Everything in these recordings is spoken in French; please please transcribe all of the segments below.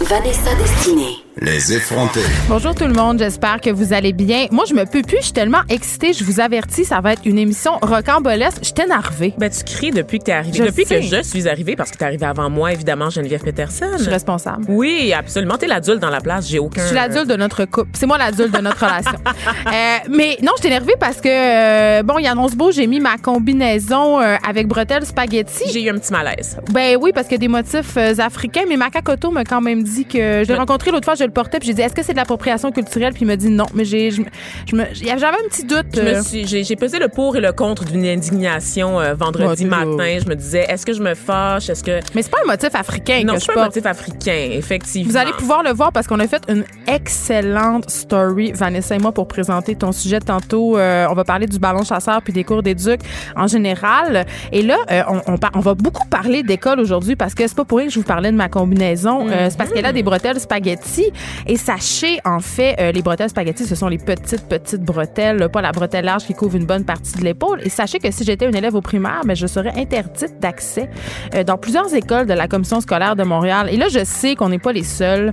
Vanessa Destinée. Les effrontés. Bonjour tout le monde, j'espère que vous allez bien. Moi, je me peux plus, je suis tellement excitée, je vous avertis, ça va être une émission rocambolesque. Je suis énervée. Ben, tu cries depuis que t'es arrivée. Je depuis sais. que je suis arrivée, parce que t'es arrivée avant moi, évidemment, Geneviève Peterson. Je suis responsable. Oui, absolument. T'es l'adulte dans la place. J'ai aucun. Je suis l'adulte de notre couple. C'est moi l'adulte de notre relation. Euh, mais non, je suis énervée parce que, euh, bon, il annonce beau, j'ai mis ma combinaison euh, avec bretelles spaghetti. J'ai eu un petit malaise. Ben oui, parce a des motifs euh, africains, mais Makakoto m'a quand même dit que je l'ai rencontré l'autre fois, je le portais, puis j'ai dit est-ce que c'est de l'appropriation culturelle, puis il m'a dit non, mais j'ai, j'avais un petit doute. Euh, j'ai, pesé le pour et le contre d'une indignation euh, vendredi Oh, matin. Je me disais, est-ce que je me fâche? Est-ce que. mais c'est pas un motif africain Non, c'est pas un motif africain, effectivement. Vous allez pouvoir le voir parce qu'on a fait une excellente story, Vanessa et moi, pour présenter ton sujet tantôt. Euh, on va parler du ballon chasseur puis des cours d'éduc en général. Et là, on, on, on va beaucoup parler d'école aujourd'hui parce que c'est pas pour rien que je vous parlais de ma combinaison. C'est parce qu'elle a des bretelles spaghetti. Et sachez, en fait, euh, les bretelles spaghetti, ce sont les petites, petites bretelles, pas la bretelle large qui couvre une bonne partie de l'épaule. Et sachez que si j'étais une élève au primaire, ben, je serais interdite d'accès euh, dans plusieurs écoles de la commission scolaire de Montréal. Et là, je sais qu'on n'est pas les seuls.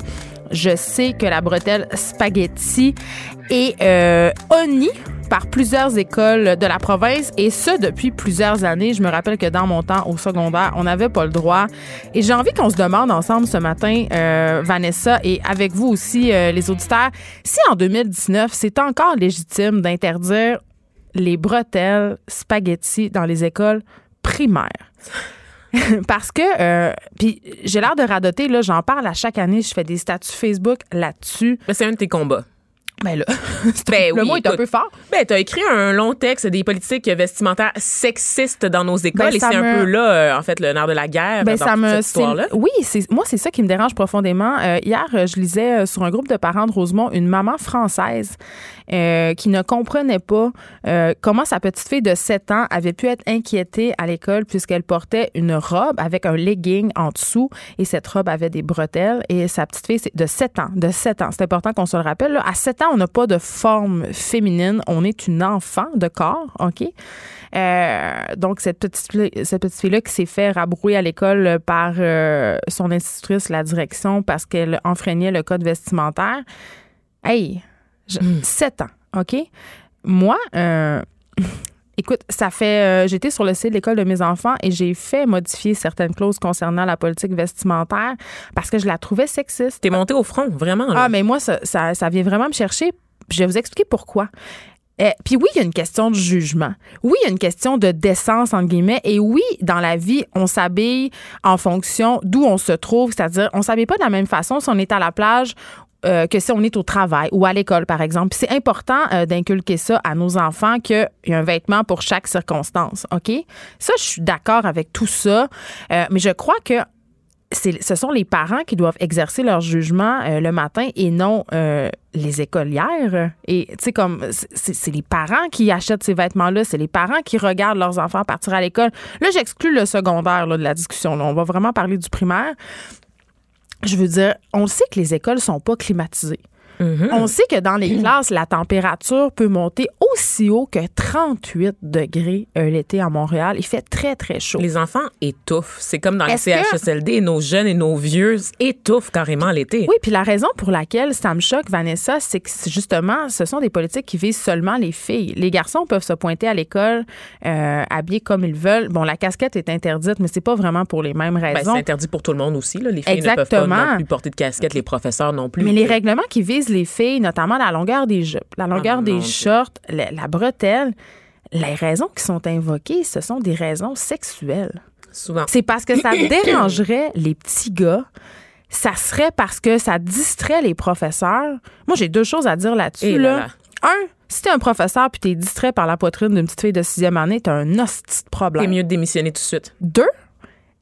Je sais que la bretelle spaghetti est euh, par plusieurs écoles de la province et ce depuis plusieurs années. Je me rappelle que dans mon temps au secondaire, on n'avait pas le droit. Et j'ai envie qu'on se demande ensemble ce matin, euh, Vanessa, et avec vous aussi, euh, les auditeurs, si en 2019, c'est encore légitime d'interdire les bretelles spaghetti dans les écoles primaires. Parce que, euh, puis j'ai l'air de radoter, là, j'en parle à chaque année, je fais des statuts Facebook là-dessus. Ben, c'est un de tes combats. Ben là, Ben le oui, mot est un peu fort. Ben, t'as écrit un long texte des politiques vestimentaires sexistes dans nos écoles Ben, et c'est un peu là, euh, en fait, le nerf de la guerre Ben, dans ça toute me, cette histoire-là. oui, moi c'est ça qui me dérange profondément. Euh, hier, euh, je lisais sur un groupe de parents de Rosemont une maman française euh, qui ne comprenait pas euh, comment sa petite fille de 7 ans avait pu être inquiétée à l'école puisqu'elle portait une robe avec un legging en dessous et cette robe avait des bretelles et sa petite fille de 7 ans, de 7 ans. C'est important qu'on se le rappelle. là. À 7 ans, on n'a pas de forme féminine, on est une enfant de corps, OK? Euh, donc, cette petite, fille- cette petite fille-là qui s'est fait rabrouer à l'école par euh, son institutrice, la direction, parce qu'elle enfreignait le code vestimentaire. Hey, je- sept ans, OK? Moi, euh, écoute, ça fait. euh, J'étais sur le site de l'école de mes enfants et j'ai fait modifier certaines clauses concernant la politique vestimentaire parce que je la trouvais sexiste. T'es monté au front, vraiment. là. Ah, mais moi, ça, ça, ça vient vraiment me chercher. Je vais vous expliquer pourquoi. Eh, puis oui, il y a une question de jugement. Oui, il y a une question de décence, entre guillemets. Et oui, dans la vie, on s'habille en fonction d'où on se trouve. C'est-à-dire, on s'habille pas de la même façon si on est à la plage euh, que si on est au travail ou à l'école, par exemple. C'est important euh, d'inculquer ça à nos enfants qu'il y a un vêtement pour chaque circonstance. OK? Ça, je suis d'accord avec tout ça. Euh, mais je crois que ce sont les parents qui doivent exercer leur jugement le matin et non les écolières. Et tu sais, comme c'est les parents qui achètent ces vêtements-là, c'est les parents qui regardent leurs enfants partir à l'école. Là, j'exclus le secondaire de la discussion. On va vraiment parler du primaire. Je veux dire, on sait que les écoles sont pas climatisées. On sait que dans les classes, la température peut monter aussi haut que 38 degrés l'été à Montréal. Il fait très, très chaud. Les enfants étouffent. C'est comme dans les que- CHSLD, nos jeunes et nos vieux étouffent carrément l'été. Oui, puis la raison pour laquelle ça me choque, Vanessa, c'est que justement, ce sont des politiques qui visent seulement les filles. Les garçons peuvent se pointer à l'école euh, habillés comme ils veulent. Bon, la casquette est interdite, mais c'est pas vraiment pour les mêmes Ben, raisons. c'est interdit pour tout le monde aussi. Là. Les filles ne peuvent pas non plus porter de casquette, les professeurs non plus. mais les règlements qui visent les filles, notamment la longueur des jupes, la longueur Ah, des shorts, la, la bretelle, les raisons qui sont invoquées, ce sont des raisons sexuelles. Souvent. c'est parce que ça dérangerait les petits gars. Ça serait parce que ça distrait les professeurs. Moi, j'ai deux choses à dire là-dessus. Et là. là là. Un, si t'es un professeur puis t'es distrait par la poitrine d'une petite fille de sixième année, t'as un hostie de problème. C'est mieux de démissionner tout de suite. Deux,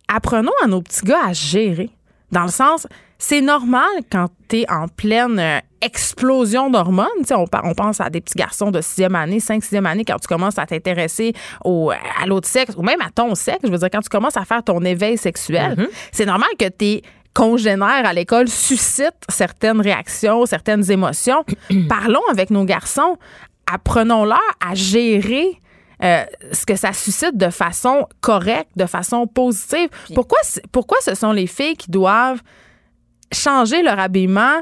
apprenons à nos petits gars à gérer. Dans le sens, c'est normal quand t'es en pleine euh, explosion d'hormones. Tu On, on pense à des petits garçons de sixième année, cinq, sixième année, quand tu commences à t'intéresser au, à l'autre sexe, ou même à ton sexe. Je veux dire, quand tu commences à faire ton éveil sexuel, c'est normal que tes congénères à l'école suscitent certaines réactions, certaines émotions. Parlons avec nos garçons. Apprenons-leur à gérer euh, ce que ça suscite de façon correcte, de façon positive. Pourquoi, pourquoi ce sont les filles qui doivent changer leur habillement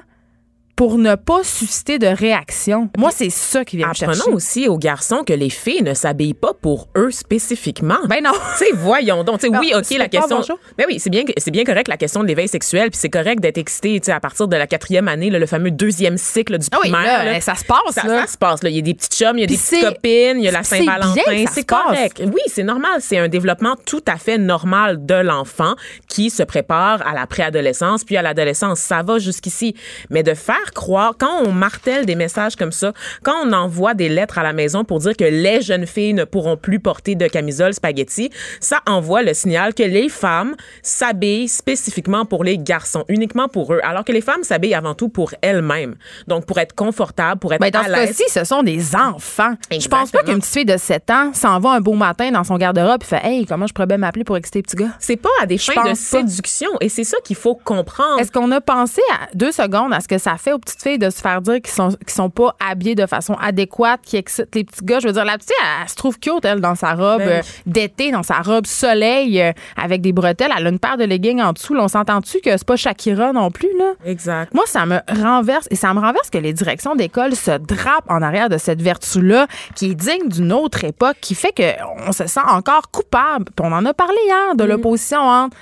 pour ne pas susciter de réaction? Moi, c'est ça qui vient me chercher. Apprenons aussi aux garçons que les filles ne s'habillent pas pour eux spécifiquement. Ben non. Tu voyons donc. Tu sais, Non, oui, OK, la question. bonjour. Ben oui, c'est bien, c'est bien correct la question de l'éveil sexuel, puis c'est correct d'être excité, tu sais, à partir de la quatrième année, là, le fameux deuxième cycle du Ah oui, primaire. là, là. ça se passe, Ça, ça se passe. Il y a des petites chums, il y a des petites copines, il y a la Saint-Valentin. C'est correct. Oui, c'est normal. C'est un développement tout à fait normal de l'enfant qui se prépare à la préadolescence puis à l'adolescence. Ça va jusqu'ici. Mais de faire croire, quand on martèle des messages comme ça, quand on envoie des lettres à la maison pour dire que les jeunes filles ne pourront plus porter de camisole spaghetti, ça envoie le signal que les femmes s'habillent spécifiquement pour les garçons, uniquement pour eux, alors que les femmes s'habillent avant tout pour elles-mêmes. Donc, pour être confortables, pour être Ben, dans à ce cas-ci, ce sont des enfants. Je pense pas Exactement. qu'une petite fille de 7 ans s'en va un beau matin dans son garde-robe et fait Hey, comment je pourrais bien m'appeler pour exciter les petits gars? C'est pas à des fins de pas. séduction. Et c'est ça qu'il faut comprendre. Est-ce qu'on a pensé à deux secondes à ce que ça fait aux petites filles de se faire dire qu'ils sont, qu'ils sont pas habillées de façon adéquate, qui excitent les petits gars? Je veux dire, la petite, elle, elle se trouve cute, elle, dans sa robe Ben euh, d'été, dans sa robe soleil, euh, avec des bretelles. Elle a une paire de leggings en dessous. Là, on s'entend-tu que c'est pas Shakira non plus, là? Exact. Moi, ça me renverse et ça me renverse que les directions d'école se drapent en arrière de cette vertu-là qui est digne d'une autre époque, qui fait qu'on se sent encore coupable. Puis on en a parlé hier de l'opposition entre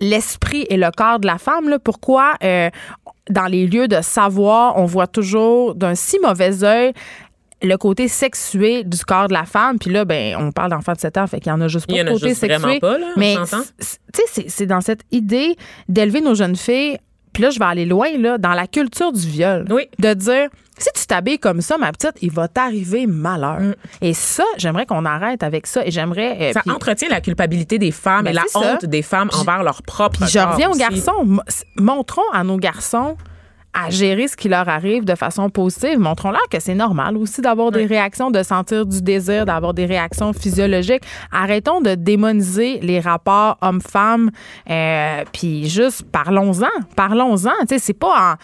l'esprit et le corps de la femme. Là. Pourquoi euh, dans les lieux de savoir, on voit toujours d'un si mauvais œil le côté sexué du corps de la femme. Puis là, ben, on parle d'enfants de 7 ans, fait qu'il y en a juste pas Il y en de a côté juste sexué. vraiment pas, là, mais tu sais, c'est- c'est dans cette idée d'élever nos jeunes filles. Puis là, je vais aller loin, là, dans la culture du viol. Oui. De dire, si tu t'habilles comme ça, ma petite, il va t'arriver malheur. Et ça, j'aimerais qu'on arrête avec ça. Et j'aimerais. euh, Mm. Ça entretient la culpabilité des femmes Ben, et la ça. honte des femmes envers leur propre Puis je reviens aux aussi. garçons. Montrons à nos garçons à gérer ce qui leur arrive de façon positive. Montrons-leur que c'est normal aussi d'avoir des réactions, de sentir du désir, d'avoir des réactions physiologiques. Arrêtons de démoniser les rapports hommes-femmes. euh, puis juste parlons-en. Parlons-en. Tu sais, c'est pas en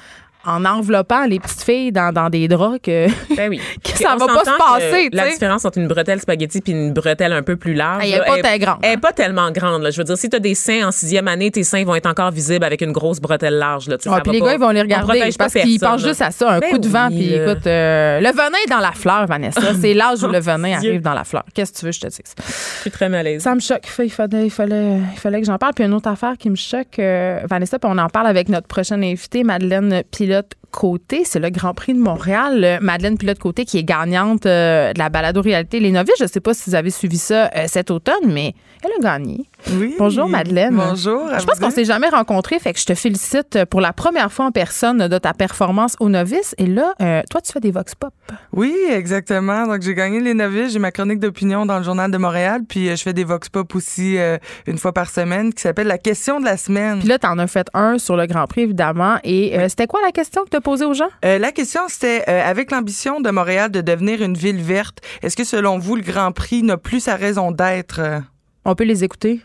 en enveloppant les petites filles dans, dans des draps que, Ben oui. que ça va pas se passer. La différence entre une bretelle spaghetti puis une bretelle un peu plus large. Elle est là, pas grande, Elle est pas tellement grande. Là. Je veux dire, si tu as des seins en sixième année, tes seins vont être encore visibles avec une grosse bretelle large. Là. Puis va les pas- gars, ils vont les regarder parce qu'ils pensent juste à ça, un Ben coup de vent. oui, Puis là. écoute, euh, le venin est dans la fleur, Vanessa. C'est l'âge où le venin arrive dans la fleur. Qu'est-ce que tu veux je te dise? Je suis très malaise. Ça me choque. Il fallait, il fallait, il fallait que j'en parle. Puis une autre affaire qui me choque, euh, Vanessa, puis on en parle avec notre prochaine invitée, Madeleine att Pilote-Côté. C'est le Grand Prix de Montréal. Euh, Madeleine Pilote-Côté qui est gagnante euh, de la balado-réalité Les Novices. Je ne sais pas si vous avez suivi ça euh, cet automne, mais elle a gagné. Oui. Bonjour, Madeleine. Bonjour. Je pense qu'on s'est jamais rencontrés, fait que je te félicite pour la première fois en personne de ta performance aux novices. Et là, euh, toi, tu fais des vox pop. Oui, exactement. Donc, j'ai gagné les novices. J'ai ma chronique d'opinion dans le Journal de Montréal. Puis, je fais des vox pop aussi euh, une fois par semaine qui s'appelle La question de la semaine. Puis là, t'en as fait un sur le Grand Prix, évidemment. Et euh, c'était quoi la question que tu as posée aux gens? Euh, la question, c'était euh, avec l'ambition de Montréal de devenir une ville verte, est-ce que selon vous, le Grand Prix n'a plus sa raison d'être? On peut les écouter.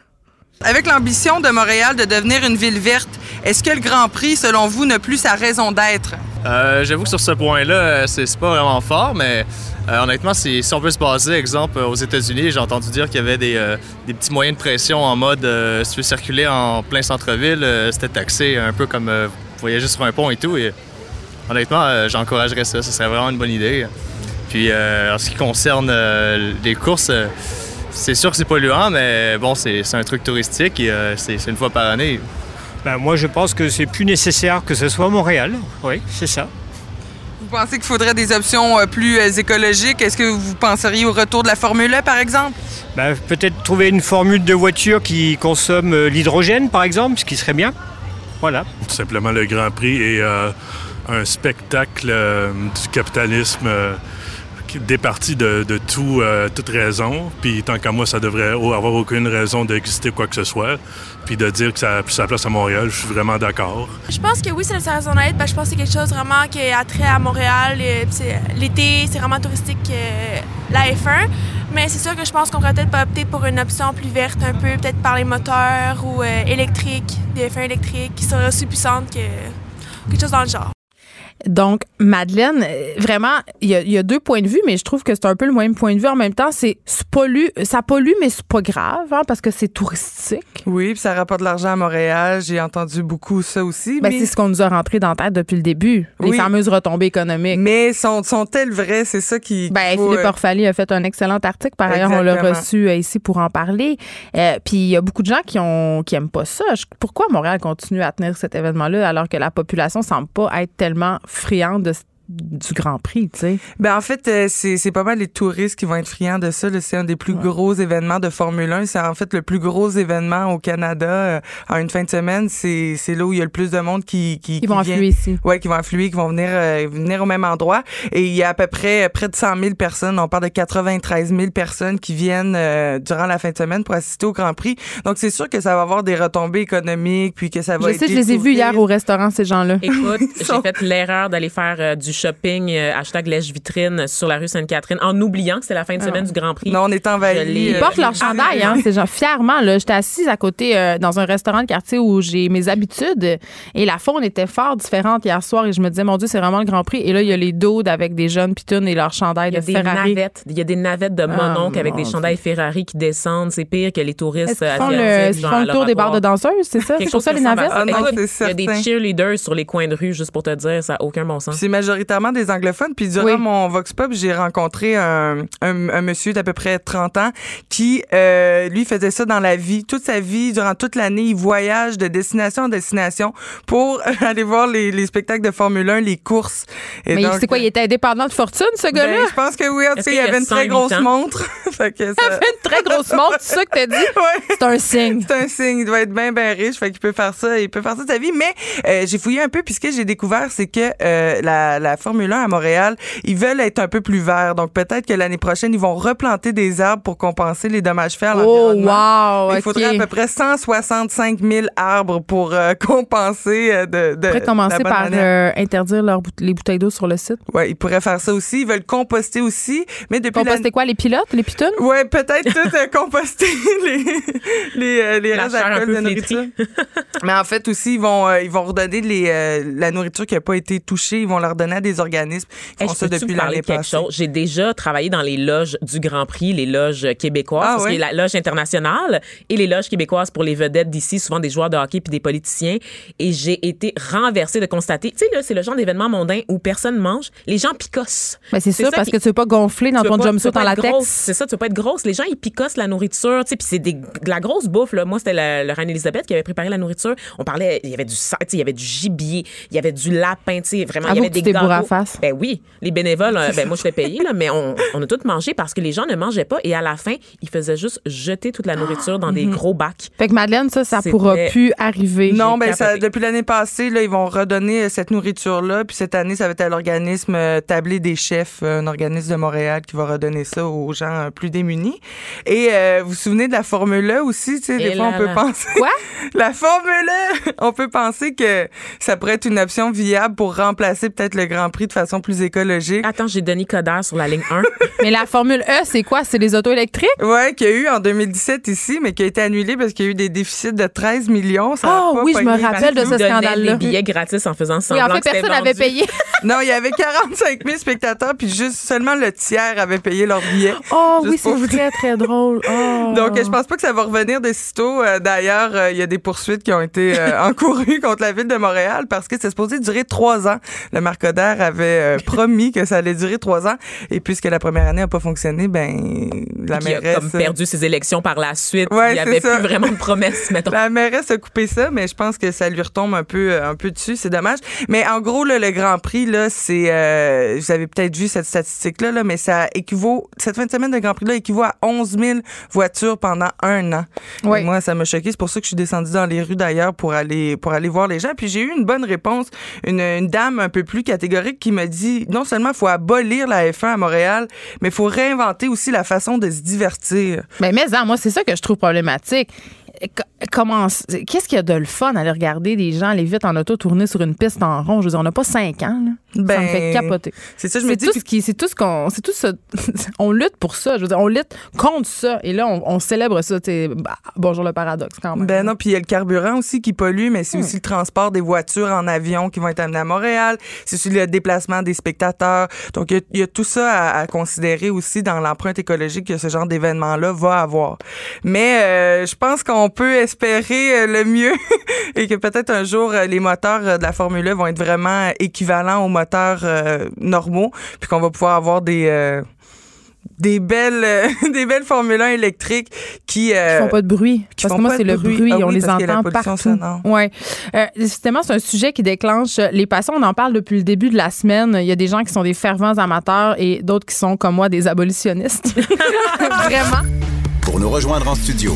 Avec l'ambition de Montréal de devenir une ville verte, est-ce que le Grand Prix, selon vous, n'a plus sa raison d'être? Euh, J'avoue que sur ce point-là, c'est pas vraiment fort, mais euh, honnêtement, si, si on peut se baser, exemple, aux États-Unis, j'ai entendu dire qu'il y avait des, euh, des petits moyens de pression en mode euh, si tu veux circuler en plein centre-ville, euh, c'était taxé un peu comme euh, voyager sur un pont et tout. Et honnêtement, euh, j'encouragerais ça, ce serait vraiment une bonne idée. Puis euh, en ce qui concerne euh, les courses, c'est sûr que c'est polluant, mais bon, c'est c'est un truc touristique et euh, c'est une fois par année. Ben, moi, je pense que c'est plus nécessaire que ce soit à Montréal. Oui, c'est ça. pensez qu'il faudrait des options plus écologiques? Est-ce que vous penseriez au retour de la Formule 1, par exemple? Ben, Peut-être trouver une formule de voiture qui consomme l'hydrogène, par exemple, ce qui serait bien. Voilà. Tout simplement le Grand Prix est euh, un spectacle euh, du capitalisme euh, départi de, tout, euh, toute raison. Puis tant qu'à moi, ça devrait avoir aucune raison d'exister quoi que ce soit. Puis de dire que ça a plus sa place à Montréal, je suis vraiment d'accord. Je pense que oui, c'est sa raison d'être. je pense que c'est quelque chose vraiment qui a trait à Montréal. L'été, c'est vraiment touristique la F1. Mais c'est sûr que je pense qu'on pourrait peut-être opter pour une option plus verte un peu, peut-être par les moteurs ou électriques, des F1 électriques qui seraient aussi puissantes que quelque chose dans le genre. Donc, Madeleine, euh, vraiment, il y, a- il y a deux points de vue, mais je trouve que c'est un peu le même point de vue. En même temps, c'est pollue, ça pollue, mais c'est pas grave, hein, parce que c'est touristique. Oui, puis ça rapporte de l'argent à Montréal. J'ai entendu beaucoup ça aussi. Ben, mais C'est ce qu'on nous a rentré dans la tête depuis le début, les Oui. fameuses retombées économiques. mais sont, sont-elles vraies? C'est ça qui. Ben, faut, Philippe euh, a fait un excellent article. Par ailleurs, on l'a reçu euh, ici pour en parler. Euh, Puis il y a beaucoup de gens qui ont qui aiment pas ça. Je- pourquoi Montréal continue à tenir cet événement-là alors que la population semble pas être tellement friande de- du Grand Prix, tu sais? Ben en fait, euh, c'est c'est pas mal les touristes qui vont être friands de ça. là. C'est un des plus gros événements de Formule 1. C'est en fait le plus gros événement au Canada euh, en une fin de semaine. C'est c'est là où il y a le plus de monde qui qui, Ils vont vient- affluer ici. Ouais, qui vont affluer, qui vont venir euh, venir au même endroit. Et il y a à peu près euh, près de 100 000 personnes. On parle de 93 000 personnes qui viennent euh, durant la fin de semaine pour assister au Grand Prix. Donc c'est sûr que ça va avoir des retombées économiques, puis que ça va. Je sais, je les ai vus hier au restaurant, ces gens-là. Écoute, j'ai sont- fait l'erreur d'aller faire euh, du shopping, euh, hashtag lèche-vitrine, sur la rue Sainte-Catherine, en oubliant que c'était la fin de semaine du Grand Prix. Non, on est Je envahi. l'ai- Ils Euh, portent leur chandail, hein, ces gens. Fièrement, là. J'étais assise à côté euh, dans un restaurant de quartier où j'ai mes habitudes et la faune était fort différente hier soir et je me disais, mon Dieu, c'est vraiment le Grand Prix. Et là, il y a les dos avec des jeunes pitounes et leur chandail Il y a de des Ferrari. navettes. Il y a des navettes de Ah, mononcle avec des chandails Ferrari qui descendent. C'est pire que les touristes Est-ce qu'ils font, le, font tour des bars de danseuses, c'est ça? C'est pour ça les navettes? Ah non, c'est Il y a des cheerleaders sur les coins de rue, juste pour te dire, ça n'a aucun bon sens. C'est majoritairement des anglophones. Puis durant Oui. mon Vox Pop, j'ai rencontré un, un, un monsieur d'à peu près 30 ans qui, euh, lui, faisait ça dans la vie. Toute sa vie, durant toute l'année, il voyage de destination en destination pour aller voir les, les spectacles de Formule 1, les courses. Et Mais c'est quoi, il était indépendant de fortune, ce ben, gars-là? je pense que oui. En tout cas, il avait une très 108 grosse ans? montre. fait que ça- Il fait une très grosse montre, c'est ça que t'as dit? Ouais. C'est un signe. C'est un signe, il doit être bien, bien riche, fait qu'il peut faire ça, il peut faire ça de sa vie. Mais euh, j'ai fouillé un peu, puis ce que j'ai découvert, c'est que euh, la, la Formule 1 à Montréal, ils veulent être un peu plus verts. Donc peut-être que l'année prochaine, ils vont replanter des arbres pour compenser les dommages faits à Oh, l'environnement. wow! Il faudrait à peu près 165 000 arbres pour euh, compenser euh, de, de pourrait commencer la bonne par euh, interdire leurs boute- les bouteilles d'eau sur le site. Ouais, ils pourraient faire ça aussi. Ils veulent composter aussi, mais depuis la- Composter quoi, les pilotes, les pitounes? Ouais, peut-être tout euh, composter les les euh, les restes d'alcool peu de nourriture. Mais en fait aussi ils vont euh, ils vont redonner les euh, la nourriture qui a pas été touchée, ils vont leur donner à des organismes. Ils Hey, font ça depuis l'année de quelque passée. chose? J'ai déjà travaillé dans les loges du Grand Prix, les loges québécoises, Ah parce y a la loge internationale et les loges québécoises pour les vedettes d'ici, souvent des joueurs de hockey puis des politiciens. Et j'ai été renversée de constater, tu sais, là, c'est le genre d'événement mondain où personne mange, les gens picossent. Ben, c'est C'est sûr, ça, parce que tu veux pas gonfler dans Tu ton jumpsuit veux pas en être latex. grosse. C'est ça, tu veux pas être grosse. Les gens, ils picossent la nourriture, tu sais, puis c'est des- de la grosse bouffe, là. Moi, c'était la, la reine Elisabeth qui avait préparé la nourriture. On parlait, il y avait du sa- tu sais, il y avait du gibier, il y avait du lapin, tu sais, vraiment, il y avait que des t'es gâteaux. face. Ben oui, les bénévoles, euh, ben moi, je t'ai payé, là, mais on, on a tout mangé parce que les gens ne mangeaient pas et à la fin, ils faisaient juste jeter toute la nourriture dans des Mhm. gros bacs. Fait que Madeleine, ça, ça pourra plus arriver. Non, ben ça, depuis l'année passée, là, ils vont redonner euh, cette nourriture-là. Puis cette année, ça va être à l'organisme euh, Tablé des chefs, un organisme de Montréal qui va redonner ça aux gens euh, plus démunis. Et euh, vous vous souvenez de la Formule 1 aussi, tu sais, des fois là on peut là. penser. Quoi? La Formule 1! On peut penser que ça pourrait être une option viable pour remplacer peut-être le Grand Prix de façon plus écologique. Attends, j'ai Denis Coderre sur la ligne 1. Mais la Formule E, c'est quoi? C'est les autos électriques? Ouais, qu'il y a eu en 2017 ici, mais qui a été annulé parce qu'il y a eu des déficits de 13 millions. Ah pas oui, je me rappelle de ce scandale-là. des billets gratis en faisant Oui, semblant en fait, que personne n'avait payé. Non, il y avait 45 000 spectateurs, puis juste seulement le tiers avait payé leur billet. Oh oui, c'est très, très drôle. Oh. Donc, je pense pas que ça va revenir de sitôt. Euh, D'ailleurs, euh, il y a des poursuites qui ont été euh, encourus contre la ville de Montréal parce que c'est supposé durer trois ans. Le Avait euh, promis que ça allait durer trois ans. Et puisque la première année n'a pas fonctionné, ben la Qui a mairesse... comme perdu ses élections par la suite. Ouais, il n'y avait ça. plus vraiment de promesses, mettons. La mairesse a coupé ça, mais je pense que ça lui retombe un peu, euh, un peu dessus. C'est dommage. Mais en gros, là, le Grand Prix, là, c'est, euh, vous avez peut-être vu cette statistique-là, là, mais ça équivaut, cette fin de semaine de Grand Prix-là équivaut à 11 000 voitures pendant un an. Oui. Moi, ça m'a choqué. C'est pour ça que je suis descendue dans les rues d'ailleurs pour aller, pour aller voir les gens. Puis j'ai eu une bonne réponse. Une, une dame un peu plus catégorique qui me dit, non seulement faut abolir la F1 à Montréal, mais faut réinventer aussi la façon de se divertir. Ben, mais hein, moi, c'est ça que je trouve problématique. Qu'est-ce qu'il y a de le fun à aller regarder des gens aller vite en auto tourner sur une piste en rond? Je veux dire, on n'a pas cinq ans, là. ça me Ben, fait capoter. C'est ça, je me dis. tout ce qui, c'est tout ce qu'on, c'est tout ça. on lutte pour ça. Je veux dire, on lutte contre ça. Et là, on, on célèbre ça. bah, bonjour le paradoxe quand même. Ben non, puis il y a le carburant aussi qui pollue, mais c'est aussi le transport des voitures en avion qui vont être amenées à Montréal. C'est aussi le déplacement des spectateurs. Donc, il y a, il y a tout ça à, à considérer aussi dans l'empreinte écologique que ce genre d'événement-là va avoir. Mais euh, je pense qu'on peut espérer euh, le mieux et que peut-être un jour, euh, les moteurs euh, de la Formule 1 vont être vraiment équivalents aux moteurs euh, normaux, puis qu'on va pouvoir avoir des... euh, des belles euh, des belles Formule 1 électriques qui euh, Qui font pas de bruit. qui Parce font que moi, c'est le bruit. bruit. Ah on oui, les a la entend partout. sonore. Ouais. Euh, justement, c'est un sujet qui déclenche les passions. On en parle depuis le début de la semaine. Il y a des gens qui sont des fervents amateurs et d'autres qui sont, comme moi, des abolitionnistes. Vraiment. Pour nous rejoindre en studio,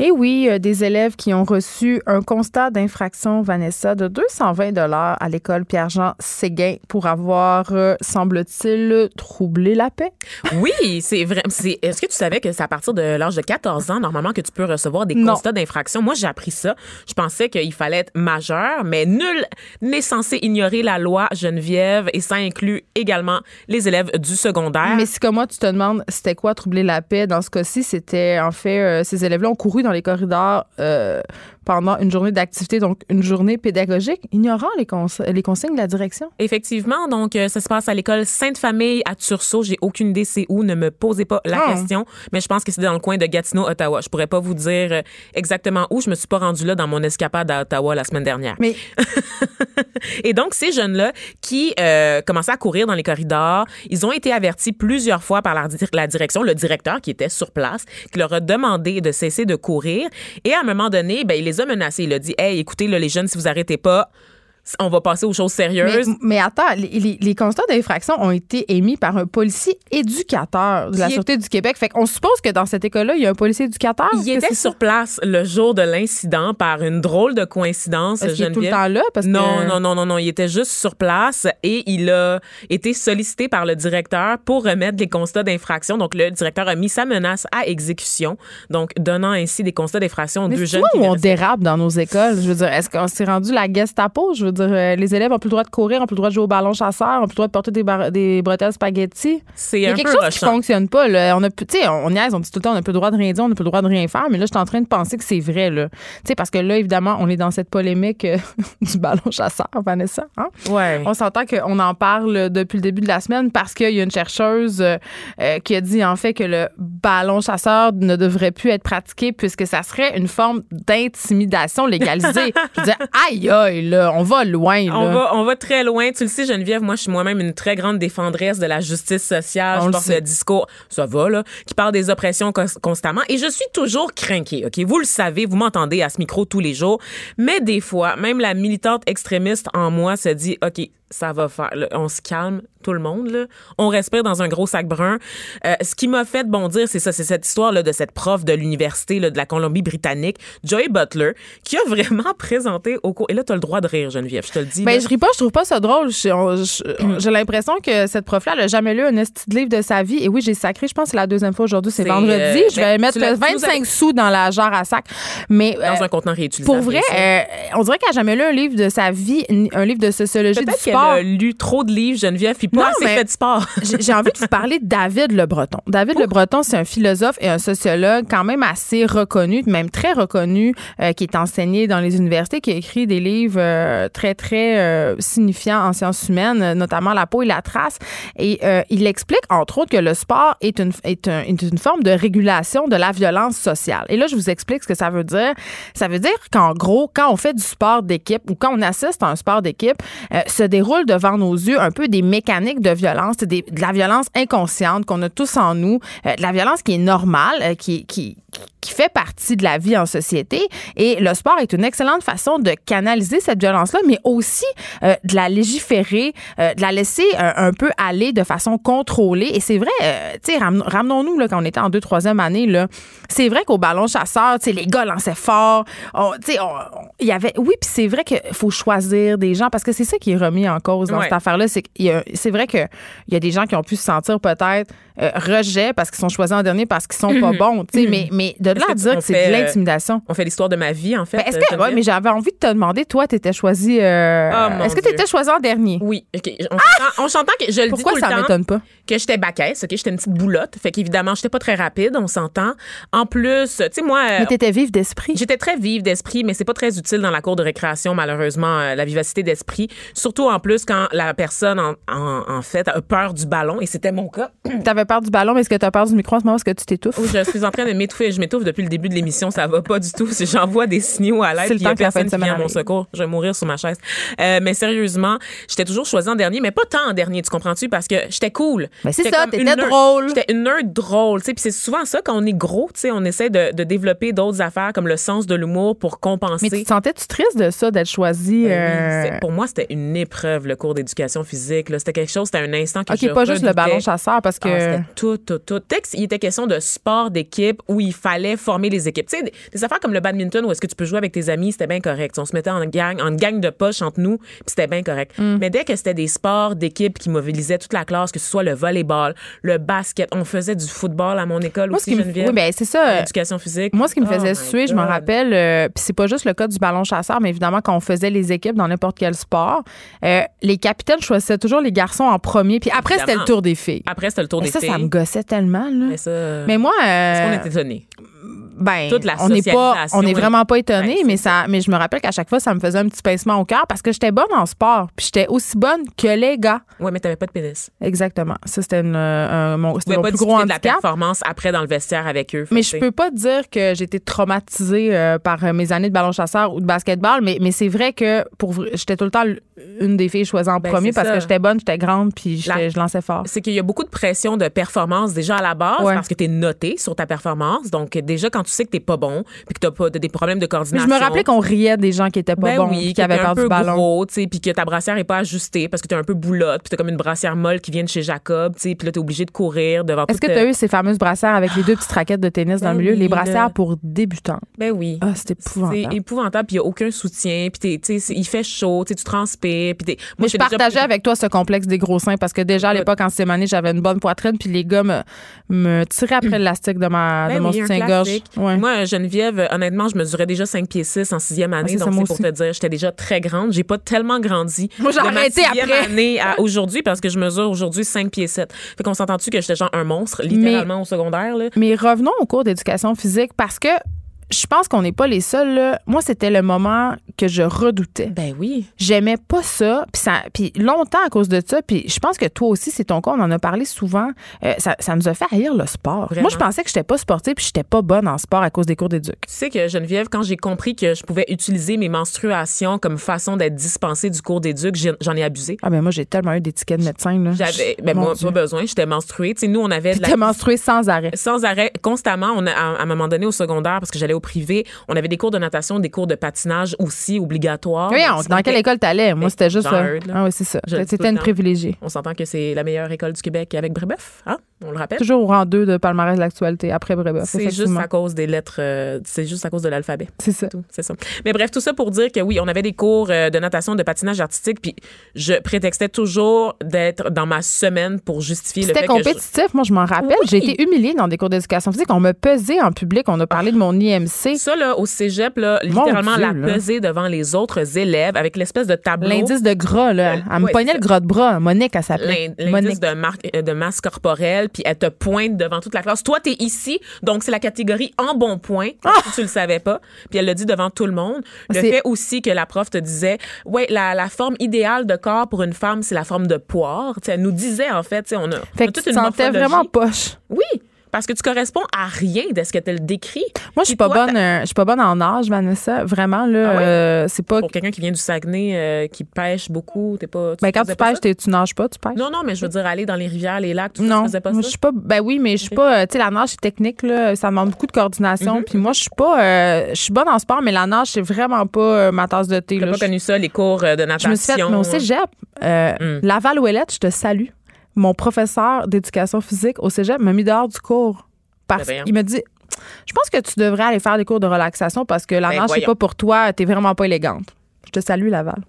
Et oui, euh, des élèves qui ont reçu un constat d'infraction, Vanessa, de 220 dollars à l'école Pierre-Jean Séguin pour avoir, euh, semble-t-il, troublé la paix. Oui, c'est vrai. c'est- Est-ce que tu savais que c'est à partir de l'âge de 14 ans, normalement, que tu peux recevoir des Non. constats d'infraction? Moi, j'ai appris ça. Je pensais qu'il fallait être majeur, mais nul n'est censé ignorer la loi Geneviève et ça inclut également les élèves du secondaire. Mais si comme moi, tu te demandes c'était quoi troubler la paix, dans ce cas-ci, c'était en fait, euh, ces élèves-là ont couru dans les corridors euh, pendant une journée d'activité, donc une journée pédagogique, ignorant les, cons- les consignes de la direction. Effectivement, donc euh, ça se passe à l'école Sainte-Famille à Tursault. J'ai aucune idée c'est où, ne me posez pas la Ah. question, mais je pense que c'est dans le coin de Gatineau, Ottawa. Je pourrais pas vous dire euh, exactement où. Je me suis pas rendue là dans mon escapade à Ottawa la semaine dernière. Mais Et donc, ces jeunes-là qui euh, commençaient à courir dans les corridors, ils ont été avertis plusieurs fois par la, dir- la direction, le directeur qui était sur place, qui leur a demandé de cesser de courir. Et à un moment donné, ben, il les a menacés. Il a dit, hey, écoutez, là, les jeunes, si vous arrêtez pas, on va passer aux choses sérieuses. mais attends, les, les- les constats d'infraction ont été émis par un policier éducateur de la est- Sûreté du Québec. Fait qu'on suppose que dans cette école-là, il y a un policier éducateur. Il était sur place le jour de l'incident par une drôle de coïncidence. Est-ce qu'il est tout le temps là? Parce non, que... non, non, non, non. Il était juste sur place et il a été sollicité par le directeur pour remettre des constats d'infraction. Donc, le directeur a mis sa menace à exécution, donc donnant ainsi des constats d'infraction aux deux jeunes. qui où on dérape dans nos écoles? Je veux dire, est-ce qu'on s'est rendu la Gestapo? Je veux dire, euh, les élèves ont plus le droit de courir, ont plus le droit de jouer au ballon chasseur, ont plus le droit de porter des, bar- des bretelles spaghetti. C'est Il y a un quelque peu chose qui rushant. fonctionne pas. Là. On a, plus- tu sais, on niaise, on dit tout le temps, on n'a plus le droit de rien dire, on n'a plus le droit de rien faire. Mais là, je suis en train de penser que c'est vrai. Là. Tu sais, parce que là, évidemment, on est dans cette polémique euh, du ballon chasseur, Vanessa. Hein? Ouais. On s'entend qu'on en parle depuis le début de la semaine parce qu'il y a une chercheuse euh, euh, qui a dit en fait que le ballon chasseur ne devrait plus être pratiqué puisque ça serait une forme d'intimidation légalisée. je veux dire, aïe aïe, là, on va loin. Là. On va, on va très loin. Tu le sais, Geneviève, moi, je suis moi-même une très grande défendresse de la justice sociale. On je porte le discours, ça va, là, qui parle des oppressions cons- constamment. Et je suis toujours craquée, OK? Vous le savez, vous m'entendez à ce micro tous les jours. Mais des fois, même la militante extrémiste en moi se dit, OK, ça va faire. là, on se calme, tout le monde. Là. On respire dans un gros sac brun. Euh, ce qui m'a fait bondir, c'est ça, c'est cette histoire là, de cette prof de l'université de la Colombie-Britannique, Joy Butler, qui a vraiment présenté au cours. Et là, tu as le droit de rire, Geneviève. Je te le dis. Ben, là. je ris pas, je trouve pas ça drôle. Je- J'ai l'impression que cette prof-là, elle a jamais lu un de livre de sa vie. Et oui, j'ai sacré, je pense que c'est la deuxième fois aujourd'hui, c'est vendredi. euh, je vais ben, mettre tu l'as- tu nous 25 avais- sous dans la jarre à sac. Mais dans euh, un contenant réutilisable. pour vrai, euh, on dirait qu'elle a jamais lu un livre de sa vie, un livre de sociologie du Peut-être qu'elle sport. a lu trop de livres, Geneviève, puis pas assez fait de sport. J'ai envie de vous parler de David Le Breton. David Le Breton, c'est un philosophe et un sociologue quand même assez reconnu, même très reconnu, qui est enseigné dans les universités, qui a écrit des livres très, très euh, signifiants en sciences humaines, euh, notamment La peau et la trace. Et euh, il explique, entre autres, que le sport est une, est, un- est une forme de régulation de la violence sociale. Et là, je vous explique ce que ça veut dire. Ça veut dire qu'en gros, quand on fait du sport d'équipe ou quand on assiste à un sport d'équipe, euh, se déroule devant nos yeux un peu des mécaniques de violence, de la violence inconsciente qu'on a tous en nous, euh, de la violence qui est normale, euh, qui, qui, qui fait partie de la vie en société. Et le sport est une excellente façon de canaliser cette violence-là, mais aussi euh, de la légiférer, euh, de la laisser euh, un peu aller de façon contrôlée. Et c'est vrai, euh, tu sais, ram- ramenons-nous là, quand on était en deux, troisième année, là, c'est vrai qu'au ballon chasseur, tu sais, les gars lançaient fort. Tu sais, il y avait, oui, puis c'est vrai qu'il faut choisir des gens parce que c'est ça qui est remis en cause dans Ouais. cette affaire-là. C'est c'est vrai qu'il y a des gens qui ont pu se sentir peut-être euh, rejet parce qu'ils sont choisis en dernier parce qu'ils sont pas bons, tu sais, mais, mais de là à dire que c'est de euh, l'intimidation. On fait l'histoire de ma vie, en fait. Ben, est-ce que, ouais, mais j'avais envie de te demander, toi, t'étais choisi. euh, Ah, mon est-ce que Dieu. t'étais choisi en dernier? Oui. OK. On s'entend- On s'entend que je le Pourquoi dis tout ça m'étonne pas? que j'étais baquesse, OK, j'étais une petite boulotte, fait qu'évidemment, j'étais pas très rapide, on s'entend. En plus, tu sais moi euh, Mais t'étais vive d'esprit. J'étais très vive d'esprit, mais c'est pas très utile dans la cour de récréation, malheureusement, la vivacité d'esprit. Surtout en plus quand la personne, en, en, en fait, a peur du ballon, et c'était mon cas. T'avais peur du ballon, mais est-ce que t'as peur du micro en ce moment? Est-ce que tu t'étouffes? Où je suis en train de m'étouffer. Je m'étouffe depuis le début de l'émission. Ça va pas du tout. C'est- J'envoie des signaux à l'aide. C'est il y a personne qui vient à mon secours. Je vais mourir sur ma chaise. Euh, mais sérieusement, j'étais toujours choisie en dernier, mais pas tant en dernier. Tu comprends-tu? Parce que j'étais cool. Mais c'est J'étais ça, t'étais drôle. J'étais une nerd drôle. tu. Puis c'est souvent ça, quand on est gros, tu on essaie de, de développer d'autres affaires comme le sens de l'humour pour compenser. Mais tu sentais-tu triste de ça, d'être choisi? Ben euh, c'est- pour moi, c'était une épreuve, le cours d'éducation physique. C'était quelque chose, c'était un instant que OK, je pas juste le ballon chasseur, parce que. Ah, tout, tout, tout. Texte, il était question de sport d'équipe où il fallait former les équipes. Tu sais, des, des affaires comme le badminton où est-ce que tu peux jouer avec tes amis, c'était bien correct. On se mettait en gang, en gang de poche entre nous, puis c'était bien correct. Mm. Mais dès que c'était des sports d'équipe qui mobilisaient toute la classe, que ce soit le volleyball, le basket, on faisait du football à mon école Moi, ce aussi, qui me- Geneviève. oui, ben, c'est ça. L'éducation physique. Moi, ce qui me Oh faisait my suer, je me God. rappelle, euh, puis c'est pas juste le cas du ballon chasseur, mais évidemment, quand on faisait les équipes dans n'importe quel sport, euh, les capitaines choisissaient toujours les garçons en premier, puis après, c'était le tour des filles. Après, c'était le tour Mais des ça, filles. Ça me gossait tellement, là. Mais ça, Mais moi, est-ce qu'on euh, est étonné? Ben, toute la on n'est pas, on n'est vraiment pas étonné, mais ça, mais je me rappelle qu'à chaque fois, ça me faisait un petit pincement au cœur parce que j'étais bonne en sport, puis j'étais aussi bonne que les gars. Ouais, mais t'avais pas de pénis. Exactement. Ça, c'était euh, mon, mon pas plus gros discuter de la handicap. performance après dans le vestiaire avec eux. Mais je peux pas dire que été traumatisée euh, par euh, mes années de ballon chasseur ou de basketball, mais, mais c'est vrai que pour j'étais tout le temps une des filles choisies en Ben, premier parce ça. que j'étais bonne, j'étais grande, puis j'étais- La- je lançais fort. c'est qu'il y a beaucoup de pression de performance déjà à la base Ouais. parce que tu es noté sur ta performance. Donc, déjà, quand tu sais que tu pas bon puis que tu pas de- des problèmes de Mais coordination. je me rappelais qu'on riait des gens qui étaient pas ben bons, oui, qui avaient t'es peur du ballon. puis que ta brassière est pas ajustée parce que tu es un peu boulotte, puis tu comme une brassière molle qui vient de chez Jacob, tu sais, puis là tu es obligé de courir devant Est-ce que toute- tu as eu ces fameuses brassières avec les deux petites raquettes de tennis dans Ben le milieu, oui, les brassières pour débutants? Ben oui. Ah, c'était C'est épouvantable. épouvantable, puis il n'y a aucun soutien, puis t'es- tu sais, c'est- il fait chaud, tu transpires, puis t'es- Moi, je déjà partageais plus- avec toi ce complexe des gros seins parce que déjà à l'époque, en année, j'avais une bonne poitrine, puis les gars me, me tiraient après l'élastique de, ma, Ben de mon oui, un soutien-gorge. Ouais. Moi, Geneviève, honnêtement, je mesurais déjà 5 pieds 6 en sixième année. ça, donc, c'est pour aussi. te dire, j'étais déjà très grande. J'ai pas tellement grandi. Moi, j'ai arrêté après. année à aujourd'hui parce que je mesure aujourd'hui 5 pieds 7. Fait qu'on s'entend-tu que j'étais genre un monstre, littéralement au secondaire, là? Mais revenons au cours d'éducation physique parce que je pense qu'on n'est pas les seuls. là. Moi, c'était le moment que je redoutais. Ben oui. J'aimais pas ça, puis ça, puis longtemps à cause de ça. Puis je pense que toi aussi, c'est ton cas. On en a parlé souvent. euh, ça, ça nous a fait haïr le sport. Vraiment. Moi, je pensais que j'étais pas sportive, puis j'étais pas bonne en sport à cause des cours d'éduc. Tu sais que Geneviève, quand j'ai compris que je pouvais utiliser mes menstruations comme façon d'être dispensée du cours d'éduc, j'en ai abusé. Ah ben moi, j'ai tellement eu des tickets de médecin. là. J'avais, ben moi, Dieu. pas besoin, j'étais menstruée. Tu sais, nous, on avait J'étais la menstruée sans arrêt. sans arrêt, constamment. On a, à, à un moment donné au secondaire, parce que j'allais au privé, on avait des cours de natation, des cours de patinage aussi obligatoires. Oui, on- dans quelle école t'allais? Moi, c'était juste. Jean euh, ah oui, c'est ça. C'était une privilégiée. On s'entend que c'est la meilleure école du Québec avec Brébeuf, hein? On le rappelle. Toujours au rang 2 de palmarès de l'actualité après Brébeuf. C'est juste à cause des lettres, euh, c'est juste à cause de l'alphabet. C'est ça. c'est ça. Mais bref, tout ça pour dire que oui, on avait des cours euh, de natation, de patinage artistique, puis je prétextais toujours d'être dans ma semaine pour justifier le C'était fait que je- compétitif, moi je m'en rappelle. Oui. J'ai été humiliée dans des cours d'éducation physique. On me pesait en public, on a parlé de mon IMC. Ça, là, au cégep, là, littéralement, Dieu, la là. devant les autres élèves avec l'espèce de tableau. L'indice de gras, là. Le- Elle me ouais, pognait le gras de bras. Monique, elle s'appelait. L'indice de, euh, de masse corporelle, puis elle te pointe devant toute la classe. Toi, t'es ici, donc c'est la catégorie en bon point, si tu le savais pas. Puis elle le dit devant tout le monde. Le Ah! Fait aussi que la prof te disait, ouais, la, la forme idéale de corps pour une femme, c'est la forme de poire. Elle nous disait, en fait, on a, on Fait a que tu une sentais morphologie. vraiment poche. Oui, parce que tu corresponds à rien de ce que tu le décrit. Moi, je suis pas toi, bonne, euh, je suis pas bonne en âge, Vanessa. Vraiment, là, Ah euh, c'est pas. Pour quelqu'un qui vient du Saguenay, euh, qui pêche beaucoup, t'es pas. Ben, quand tu pas pêches, ça? tu nages pas, tu pêches? Non, non, mais je veux dire, aller dans les rivières, les lacs, tout ça, Non, tu faisais pas ça? je suis pas. Ben oui, mais je suis pas. Tu sais, la nage c'est technique là, ça demande beaucoup de coordination. Mhm. Puis moi, je suis pas. euh, je suis bonne en sport, mais la nage c'est vraiment pas ma tasse de thé. T'as pas Je- connu ça, les cours de Je natation? me suis fait. Mais au cégep, Mm. Laval Ouellette, je te salue. Mon professeur d'éducation physique au cégep m'a mis dehors du cours parce Ben qu'il me dit. Je pense que tu devrais aller faire des cours de relaxation parce que la Ben c'est voyons. pas pour toi. T'es vraiment pas élégante. Je te salue, Laval.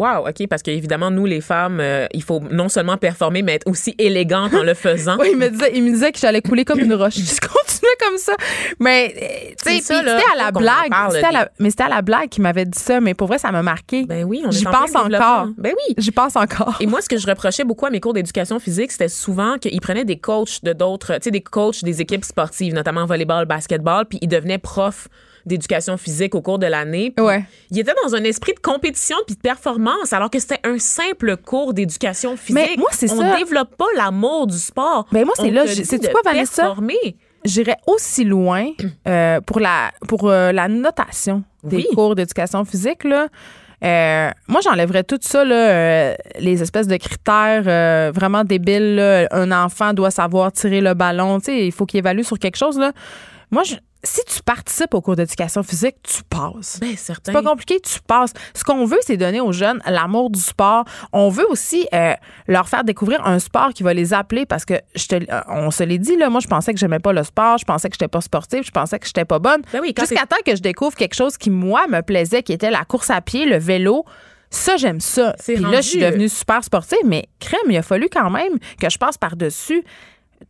Wow, OK, parce qu'évidemment, nous, les femmes, euh, il faut non seulement performer, mais être aussi élégante en le faisant. Oui, il me disait, il me disait que j'allais couler comme une roche. Je continuais comme ça. Mais, euh, tu sais, c'était à la blague. parle, à la- mais c'était à la blague qu'il m'avait dit ça. Mais pour vrai, ça m'a marqué. Ben oui, on J'y en pense encore. Ben oui. J'y pense encore. Et moi, ce que je reprochais beaucoup à mes cours d'éducation physique, c'était souvent qu'ils prenaient des coachs de d'autres, tu sais, des coachs des équipes sportives, notamment volleyball, basketball, puis ils devenaient profs d'éducation physique au cours de l'année. Ouais. Ils étaient dans un esprit de compétition puis de performance, alors que c'était un simple cours d'éducation physique. Mais moi, c'est On ça. développe pas l'amour du sport. Ben, moi, c'est là, de quoi, Vanessa? performer. J'irais aussi loin euh, pour la pour euh, la notation des Oui. cours d'éducation physique là. Euh, moi, j'enlèverais tout ça, là, euh, les espèces de critères euh, vraiment débiles. là. Un enfant doit savoir tirer le ballon. Tu sais, il faut qu'il évalue sur quelque chose. Là. Moi, je- si tu participes au cours d'éducation physique, tu passes. Ben, certain. C'est pas compliqué, tu passes. Ce qu'on veut, c'est donner aux jeunes l'amour du sport. On veut aussi euh, leur faire découvrir un sport qui va les appeler parce que je te, euh, on se l'est dit là, moi je pensais que j'aimais pas le sport, je pensais que j'étais pas sportive, je pensais que j'étais pas bonne. Ben oui, Jusqu'à temps que je découvre quelque chose qui moi me plaisait, qui était la course à pied, le vélo. Ça, j'aime ça. C'est Puis là, je suis rendu- devenue super sportive, mais crème, il a fallu quand même que je passe par-dessus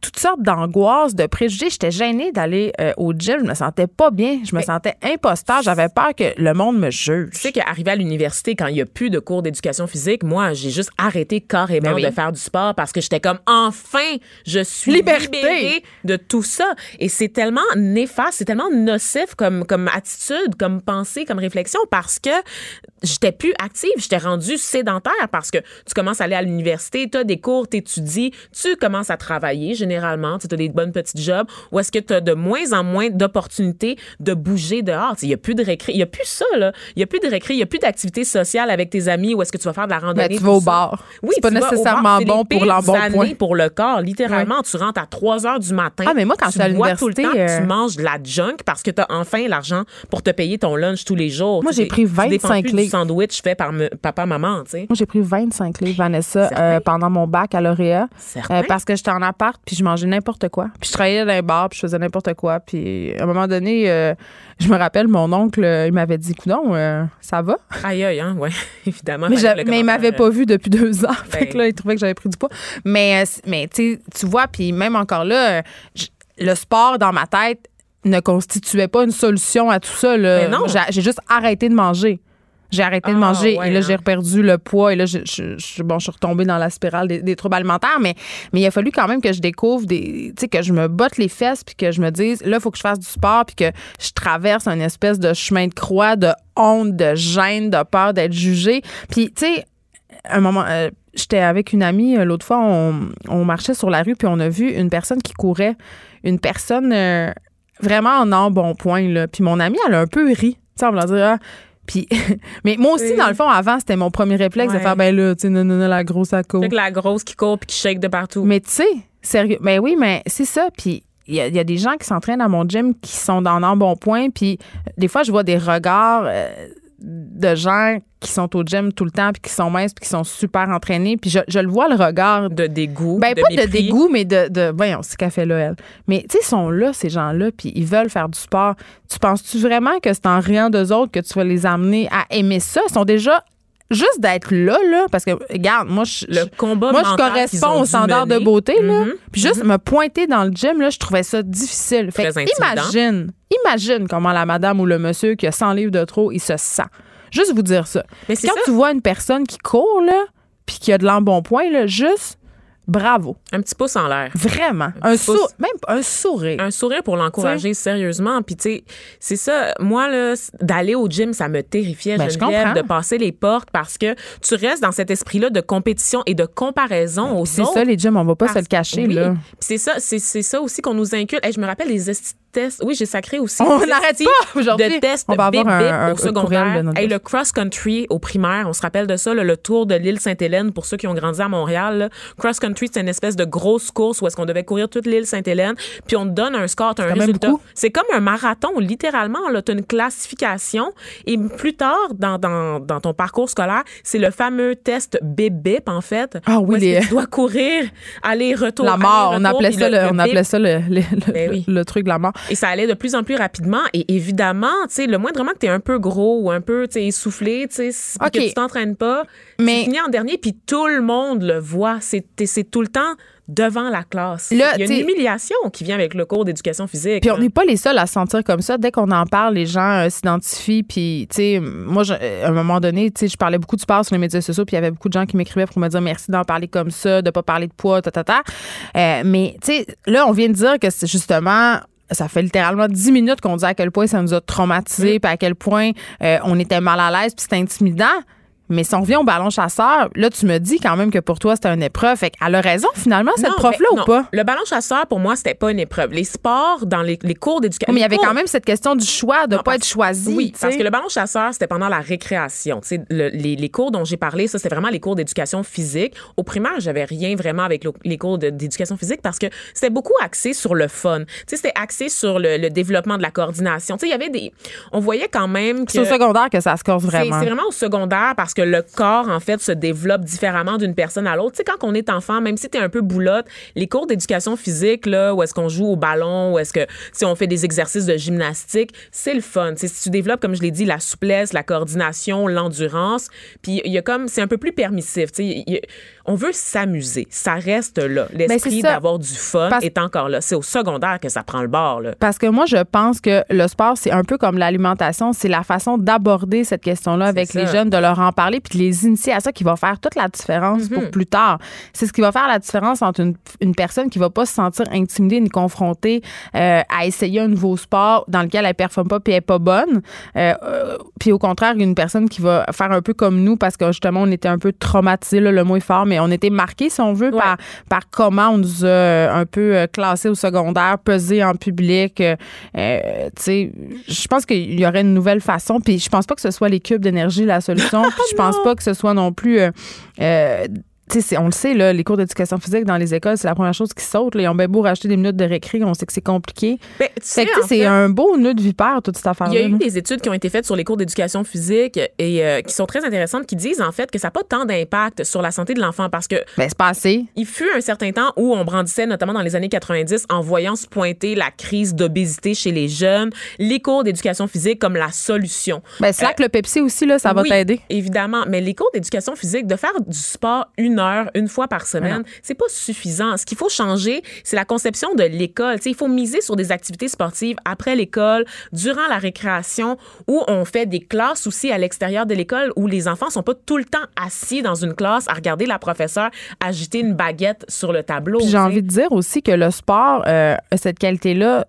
toutes sortes d'angoisses, de préjugés. J'étais gênée d'aller euh, au gym. Je me sentais pas bien. Je me sentais imposteur. J'avais peur que le monde me juge. Tu sais qu'arrivé à l'université, quand il n'y a plus de cours d'éducation physique, moi, j'ai juste arrêté carrément Ben oui. de faire du sport parce que j'étais comme, enfin, je suis Liberté. libérée de tout ça. Et c'est tellement néfaste, c'est tellement nocif comme, comme attitude, comme pensée, comme réflexion parce que j'étais plus active, j'étais rendue sédentaire parce que tu commences à aller à l'université, tu as des cours, tu étudies, tu commences à travailler généralement, tu as des bonnes petites jobs, ou est-ce que tu as de moins en moins d'opportunités de bouger dehors? Il n'y a plus de récré, il n'y a plus ça, là. Il n'y a plus de récré, il n'y a plus d'activité sociale avec tes amis, où est-ce que tu vas faire de la randonnée? Ben, tu vas au bar. Oui, C'est pas bar. nécessairement C'est bon pour l'embonpoint. pour le corps. Littéralement, tu rentres à 3 heures du matin. Ah, mais moi, quand tu bois tout le temps, euh, tu manges de la junk parce que tu as enfin l'argent pour te payer ton lunch tous les jours. Moi, j'ai pris tu dépends 25 plus du livres. Sandwich fait par me- papa, maman, tu sais. Moi, j'ai pris 25 livres, Vanessa, euh, pendant mon bac à lauréat. Euh, parce que j'étais en appart, puis je mangeais n'importe quoi. Puis je travaillais dans les bars, puis je faisais n'importe quoi. Puis à un moment donné, euh, je me rappelle, mon oncle, il m'avait dit, coudon, ça va? Aïe, aïe, hein, ouais, évidemment. Mais, il m'avait pas vu depuis deux ans. fait Ben. que là, il trouvait que j'avais pris du poids. Mais, mais tu vois, puis même encore là, le sport dans ma tête ne constituait pas une solution à tout ça. là. Mais non. J'ai j'ai juste arrêté de manger. J'ai arrêté de Ah, manger ouais, et là, hein. j'ai perdu le poids et là, je, je- je- bon, je suis retombée dans la spirale des, des troubles alimentaires. Mais, mais il a fallu quand même que je découvre des. Tu sais, que je me botte les fesses puis que je me dise, là, il faut que je fasse du sport puis que je traverse un espèce de chemin de croix de honte, de gêne, de peur d'être jugée. Puis, tu sais, un moment, euh, j'étais avec une amie euh, l'autre fois, on, on marchait sur la rue puis on a vu une personne qui courait, une personne euh, vraiment en embonpoint là. Puis mon amie, elle a un peu ri, tu sais, en voulant dire ah. Puis, mais moi aussi, Oui. dans le fond, avant, c'était mon premier réflexe de faire, ben là, tu sais, non, non, non, la grosse à que la grosse qui court puis qui shake de partout. Mais tu sais, sérieux, mais oui, mais c'est ça. Puis il y, a- il y a des gens qui s'entraînent à mon gym qui sont dans un bon point, puis des fois, je vois des regards euh, de gens qui sont au gym tout le temps, puis qui sont minces, puis qui sont super entraînés, puis je, je le vois, le regard De dégoût. ben, de pas de dégoût, mais de. de voyons, c'est qu'elle fait là, elle. Mais, tu sais, ils sont là, ces gens-là, puis ils veulent faire du sport. Tu penses-tu vraiment que c'est en riant d'eux autres que tu vas les amener à aimer ça? Ils sont déjà. Juste d'être là, là, parce que, regarde, moi, je, Le combat moi, je ont au standard de beauté, là. Mhm. Puis juste me pointer dans le gym, là, je trouvais ça difficile. Fait imagine, imagine comment la madame ou le monsieur qui a 100 livres de trop, il se sent. Juste vous dire ça. Mais Quand ça. tu vois une personne qui court, là, puis qui a de l'embonpoint, là, juste bravo. Un petit pouce en l'air. Vraiment. Un, petit pouce. sou- même un sourire. un sourire pour l'encourager sérieusement puis tu sais c'est ça moi d'aller au gym ça me terrifiait Ben, je comprends. de passer les portes parce que tu restes dans cet esprit là de compétition et de comparaison aux C'est ça, les gyms, on va pas se le cacher, oui. là. Puis c'est ça c'est ça aussi qu'on nous inculque Hey, je me rappelle esti- tests oui j'ai sacré aussi On n'arrête pas aujourd'hui. de tests On va avoir bip, un- bip un- au secondaire de Hey, le cross country au primaire on se rappelle de ça là, le tour de l'île Sainte-Hélène pour ceux qui ont grandi à Montréal là. cross country c'est une espèce de grosse course où est-ce qu'on devait courir toute l'île Sainte-Hélène puis on te donne un score t'as un résultat c'est comme un marathon, littéralement. Tu as une classification. Et plus tard, dans, dans, dans ton parcours scolaire, c'est le fameux test bip-bip, en fait. Ah oui, les- tu dois courir, aller-retour. La mort, on appelait ça, le- le, le on bip. appelait ça le, le- le- Ben oui. le truc de la mort. Et ça allait de plus en plus rapidement. Et évidemment, tu sais, le moindrement que tu es un peu gros ou un peu essoufflé, tu sais, si- puis OK. que tu t'entraînes pas, Mais- tu finis en dernier, puis tout le monde le voit. C'est tout le temps devant la classe. Là, Il y a une humiliation qui vient avec le cours d'éducation physique. Puis on n'est pas les seuls à se sentir comme ça. Dès qu'on en parle, les gens euh, s'identifient. Puis, tu sais, moi, je- euh, à un moment donné, tu sais, je parlais beaucoup du sport sur les médias sociaux. Puis il y avait beaucoup de gens qui m'écrivaient pour me dire merci d'en parler comme ça, de pas parler de poids, ta, ta, ta. Euh, mais, tu sais, là, on vient de dire que c'est justement. Ça fait littéralement 10 minutes qu'on dit à quel point ça nous a traumatisés, puis à quel point euh, on était mal à l'aise, puis c'était intimidant. Mais si on revient au ballon chasseur, là, tu me dis quand même que pour toi, c'était une épreuve. Fait qu'elle a raison, finalement, cette prof-là, ou non. pas? Le ballon chasseur, pour moi, c'était pas une épreuve. Les sports, dans les, les cours d'éducation. Oui, mais il y avait cours- quand même cette question du choix, de Non, pas parce- être choisi. Oui, parce que le ballon chasseur, c'était pendant la récréation. Le- les, les cours dont j'ai parlé, ça, c'était vraiment les cours d'éducation physique. Au primaire, j'avais rien vraiment avec le- les cours d'éducation physique parce que c'était beaucoup axé sur le fun. C'était axé sur le, le développement de la coordination. Il y avait des. On voyait quand même que. C'est au secondaire que ça se corse vraiment. c'est vraiment au secondaire parce que le corps, en fait, se développe différemment d'une personne à l'autre. Tu sais, quand on est enfant, même si tu es un peu boulotte, les cours d'éducation physique, là, où est-ce qu'on joue au ballon, où est-ce que, si on fait des exercices de gymnastique, c'est le fun. Tu si tu développes, comme je l'ai dit, la souplesse, la coordination, l'endurance, puis il y a comme, c'est un peu plus permissif. Tu sais, on veut s'amuser. Ça reste là. L'esprit Ben, ça. d'avoir du fun Parce- est encore là. C'est au secondaire que ça prend le bord, là. Parce que moi, je pense que le sport, c'est un peu comme l'alimentation. C'est la façon d'aborder cette question-là avec ça. les jeunes, de leur en parler, puis de les initier à ça qui va faire toute la différence pour plus tard. C'est ce qui va faire la différence entre une, une personne qui va pas se sentir intimidée ni confrontée euh, à essayer un nouveau sport dans lequel elle performe pas puis elle est pas bonne. Euh, euh, puis au contraire, une personne qui va faire un peu comme nous parce que justement, on était un peu traumatisés, là, le mot est fort, mais on était marqués, si on veut, par, par comment on nous a euh, un peu euh, classés au secondaire, pesés en public. euh, euh, tu sais, je pense qu'il y aurait une nouvelle façon. Puis je pense pas que ce soit les cubes d'énergie la solution. Puis je pense pas que ce soit non plus. euh, tu sais, c'est- on le sait, là, les cours d'éducation physique dans les écoles, c'est la première chose qui saute. là. Ils ont bien beau racheter des minutes de récré, on sait que c'est compliqué. Ben, c'est fait- un beau nœud de vipère, toute cette Il affaire-là. y a eu des études qui ont été faites sur les cours d'éducation physique et euh, qui sont très intéressantes, qui disent en fait que ça n'a pas tant d'impact sur la santé de l'enfant parce que Ben, c'est pas assez. il fut un certain temps où on brandissait, notamment dans les années 90, en voyant se pointer la crise d'obésité chez les jeunes, les cours d'éducation physique comme la solution. Ben, c'est là que le Pepsi aussi, là, ça va Oui, t'aider. Évidemment, mais les cours d'éducation physique, de faire du sport une heure, une fois par semaine, c'est pas suffisant. Ce qu'il faut changer, c'est la conception de l'école. Il faut miser sur des activités sportives après l'école, durant la récréation, où on fait des classes aussi à l'extérieur de l'école, où les enfants sont pas tout le temps assis dans une classe à regarder la professeure agiter une baguette sur le tableau. J'ai envie de dire aussi que le sport euh, a cette qualité-là,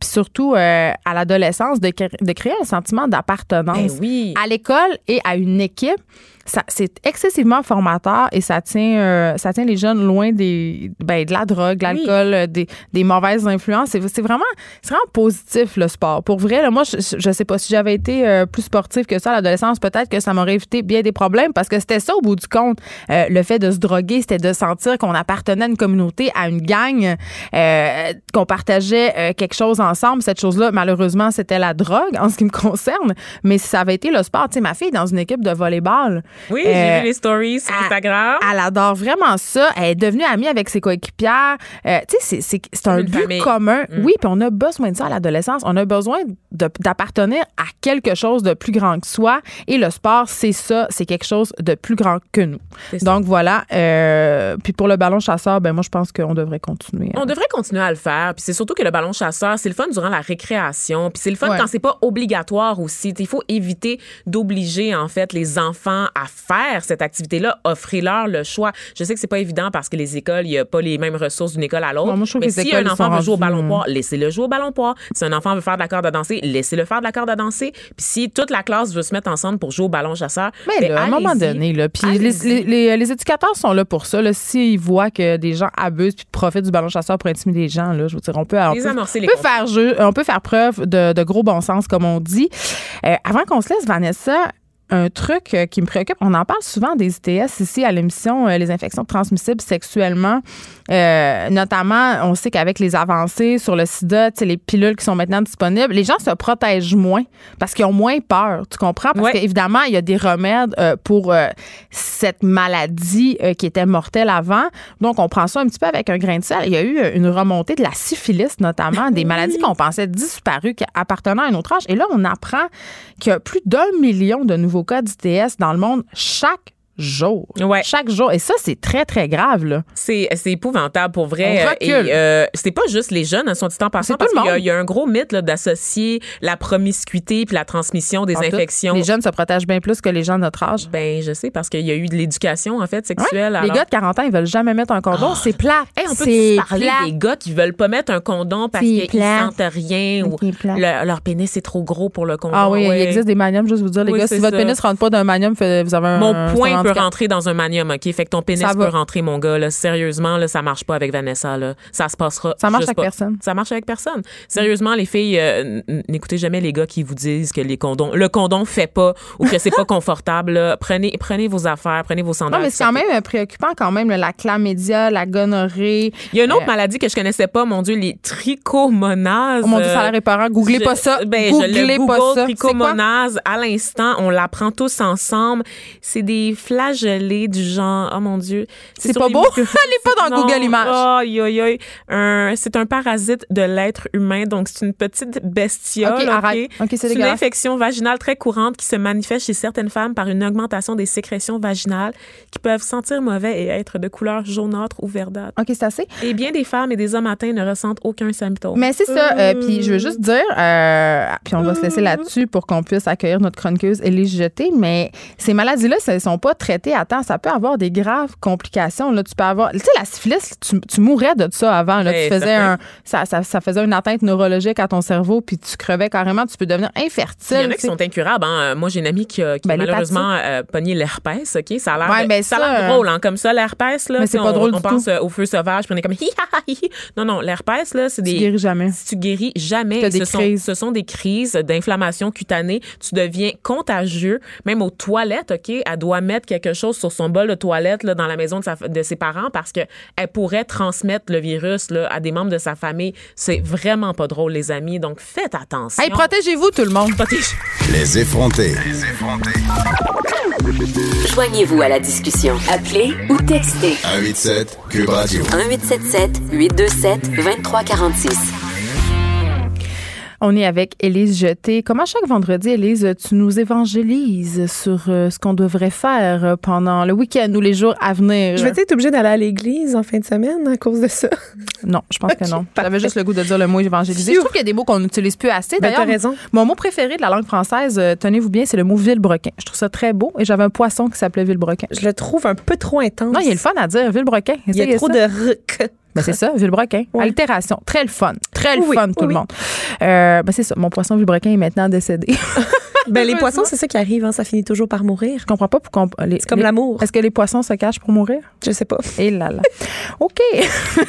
puis surtout euh, à l'adolescence, de, cré- de créer un sentiment d'appartenance Ben oui. à l'école et à une équipe. Ça, c'est excessivement formateur et ça tient, euh, ça tient les jeunes loin des, ben, de la drogue, de l'alcool, des, des mauvaises influences. C'est, c'est vraiment, c'est vraiment positif le sport. Pour vrai, là, moi, je, je sais pas si j'avais été euh, plus sportive que ça à l'adolescence, peut-être que ça m'aurait évité bien des problèmes parce que c'était ça au bout du compte. Euh, le fait de se droguer, c'était de sentir qu'on appartenait à une communauté, à une gang, euh, qu'on partageait euh, quelque chose ensemble. Cette chose-là, malheureusement, c'était la drogue en ce qui me concerne. Mais si ça avait été le sport, tu sais, ma fille est dans une équipe de volleyball. Oui, Euh, j'ai vu les stories sur elle- Instagram. Elle adore vraiment ça. Elle est devenue amie avec ses coéquipières. Euh, tu sais, c'est- un but famille. commun. Mm. Oui, puis on a besoin de ça à l'adolescence. On a besoin d'appartenir à quelque chose de plus grand que soi. Et le sport, c'est ça. C'est quelque chose de plus grand que nous. Donc voilà. Euh, puis pour le ballon chasseur, ben moi, je pense qu'on devrait continuer. On devrait continuer à le faire. Puis c'est surtout que le ballon chasseur, c'est le fun durant la récréation. Puis c'est le fun Ouais. quand c'est pas obligatoire aussi. Il faut éviter d'obliger en fait les enfants à faire cette activité-là. Offrez-leur le choix. Je sais que c'est pas évident parce que les écoles, il y a pas les mêmes ressources d'une école à l'autre. Mais si un enfant veut jouer au ballon euh, poire, laissez-le jouer au ballon poire. Si un enfant veut faire de la corde à danser, laissez-le faire de la corde à danser. Puis si toute la classe veut se mettre ensemble pour jouer au ballon chasseur, Mais ben, là, à un moment donné, là, puis les, les, les- les éducateurs sont là pour ça. S'ils voient que des gens abusent puis profitent du ballon chasseur pour intimider les gens, là, je veux dire, on peut, on peut faire jeu, on peut faire preuve de, de gros bon sens, comme on dit. Euh, avant qu'on se laisse, Vanessa, un truc euh, qui me préoccupe, on en parle souvent des ITS ici à l'émission, euh, les infections transmissibles sexuellement. Euh, notamment, on sait qu'avec les avancées sur le sida, les pilules qui sont maintenant disponibles, les gens se protègent moins parce qu'ils ont moins peur. Tu comprends? Parce Ouais. qu'évidemment, il y a des remèdes euh, pour euh, cette maladie qui était mortelle avant. Donc, on prend ça un petit peu avec un grain de sel. Il y a eu une remontée de la syphilis, notamment, des maladies qu'on pensait disparues, qui appartenaient à un autre âge. Et là, on apprend qu'il y a plus d'un million de nouveaux cas d'ITS dans le monde chaque jour. Ouais. Chaque jour. Et ça, c'est très, très grave, là. C'est, c'est épouvantable pour vrai. On recule. Et euh, c'est pas juste les jeunes, hein, sont dit en passant, parce tout le qu'il y y a un gros mythe là, d'associer la promiscuité puis la transmission des En tout, infections. Les jeunes se protègent bien plus que les gens de notre âge. Ben, je sais, parce qu'il y a eu de l'éducation, en fait, Ouais. sexuelle. Les alors- gars de 40 ans, ils veulent jamais mettre un condom. c'est plat. Hey, on peut c'est parler plat. des gars qui veulent pas mettre un condom parce qu'ils sentent rien ou le- leur pénis est trop gros pour le condom. Ah oui, Ouais. il existe des maniums, juste vous dire, les Oui, gars, si votre pénis rentre pas d'un manium, vous avez un. Mon point peut handicap. rentrer dans un manium, OK? Fait que ton pénis Ça peut va. rentrer, mon gars. Là. Sérieusement, là, ça marche pas avec Vanessa. Là. Ça se passera. Ça marche avec pas. personne. Ça marche avec personne. Sérieusement, les filles, euh, n'écoutez jamais les gars qui vous disent que les condoms, le condom fait pas ou que c'est pas confortable. là. Prenez, prenez vos affaires, prenez vos sandales. Non, mais c'est quand même euh, préoccupant, quand même, là, la chlamydia, la gonorrhée. Il y a une autre Euh, maladie que je connaissais pas, mon Dieu, les trichomonases. Oh mon Dieu, ça a Euh, l'air épeurant. Googlez je- pas ça. Ben, Googlez je le pas Google ça. trichomonase à l'instant. On l'apprend tous ensemble. C'est des flagellés du genre. Oh mon Dieu. C'est pas les beau? Allez pas dans Non. Google Images. Un- C'est un parasite de l'être humain. Donc, c'est une petite bestiole. OK, arrête. C'est une infection vaginale très courante qui se manifeste chez certaines femmes par une augmentation des sécrétions vaginales qui peuvent sentir mauvais et être de couleur jaunâtre ou verdâtre. OK, c'est assez. Et bien des femmes et des hommes atteints ne ressentent aucun symptôme. Mais c'est ça. euh, puis je veux juste dire, euh, puis on va se laisser là-dessus pour qu'on puisse accueillir notre chroniqueuse Élise Jeté, mais ces maladies-là, elles ne sont pas traitées à temps. Ça peut avoir des graves complications. Là, tu peux avoir, tu sais, la syphilis, tu, tu mourrais de ça avant. Là, Eh, tu faisais certain. un, ça, ça, ça faisait une atteinte neurologique à ton cerveau, puis tu crevais carrément. Tu peux devenir infertile. Il y en a tu qui sont incurables. hein. Moi, j'ai une amie qui a, qui a Ben, malheureusement euh, pogné l'herpès. OK? Ça a l'air Ouais, ben ça a ça, l'air euh, drôle, hein, comme ça, l'herpès. Là, Mais c'est Tu pas drôle on du pense tout. euh, au feu sauvage, puis on est comme hi, hi. Non, non, l'herpès, là, c'est Tu des. guéris jamais. Si tu guéris jamais, des ce, sont, ce sont des crises d'inflammation cutanée. Tu deviens contagieux, même aux toilettes, OK? Elle doit mettre quelque chose sur son bol de toilette là, dans la maison de, sa- de ses parents parce qu'elle pourrait transmettre le virus là, à des membres de sa famille. C'est vraiment pas drôle, les amis. Donc, faites attention. Hey, protégez-vous, tout le monde. Protégez- Les effrontés. Joignez-vous à la discussion. Appelez ou textez 187 Cube Radio. 1877 827 2346. On est avec Élise Jeté. Comme à chaque vendredi, Élise, tu nous évangélises sur euh, ce qu'on devrait faire euh, pendant le week-end ou les jours à venir? Je vais être obligée d'aller à l'église en fin de semaine à cause de ça. Non, je pense que non. J'avais juste le goût de dire le mot évangéliser. Je trouve qu'il y a des mots qu'on n'utilise plus assez. Ben, D'ailleurs, raison. mon mot préféré de la langue française, euh, tenez-vous bien, c'est le mot vilebrequin. Je trouve ça très beau et j'avais un poisson qui s'appelait vilebrequin. Je le trouve un peu trop intense. Non, il y a le fun à dire, vilebrequin. Il y a trop ça. de ruc. Ben, c'est ça, vilebrequin. Ouais. Altération. Très le fun. Très le Oui, fun, tout oui, le oui. monde. Euh, ben, c'est ça. Mon poisson vilebrequin est maintenant décédé. Ben, les poissons, c'est ça qui arrive, hein, ça finit toujours par mourir. Je comprends pas pourquoi. C'est comme l'amour. Est-ce que les poissons se cachent pour mourir? Je sais pas. Et là là. OK.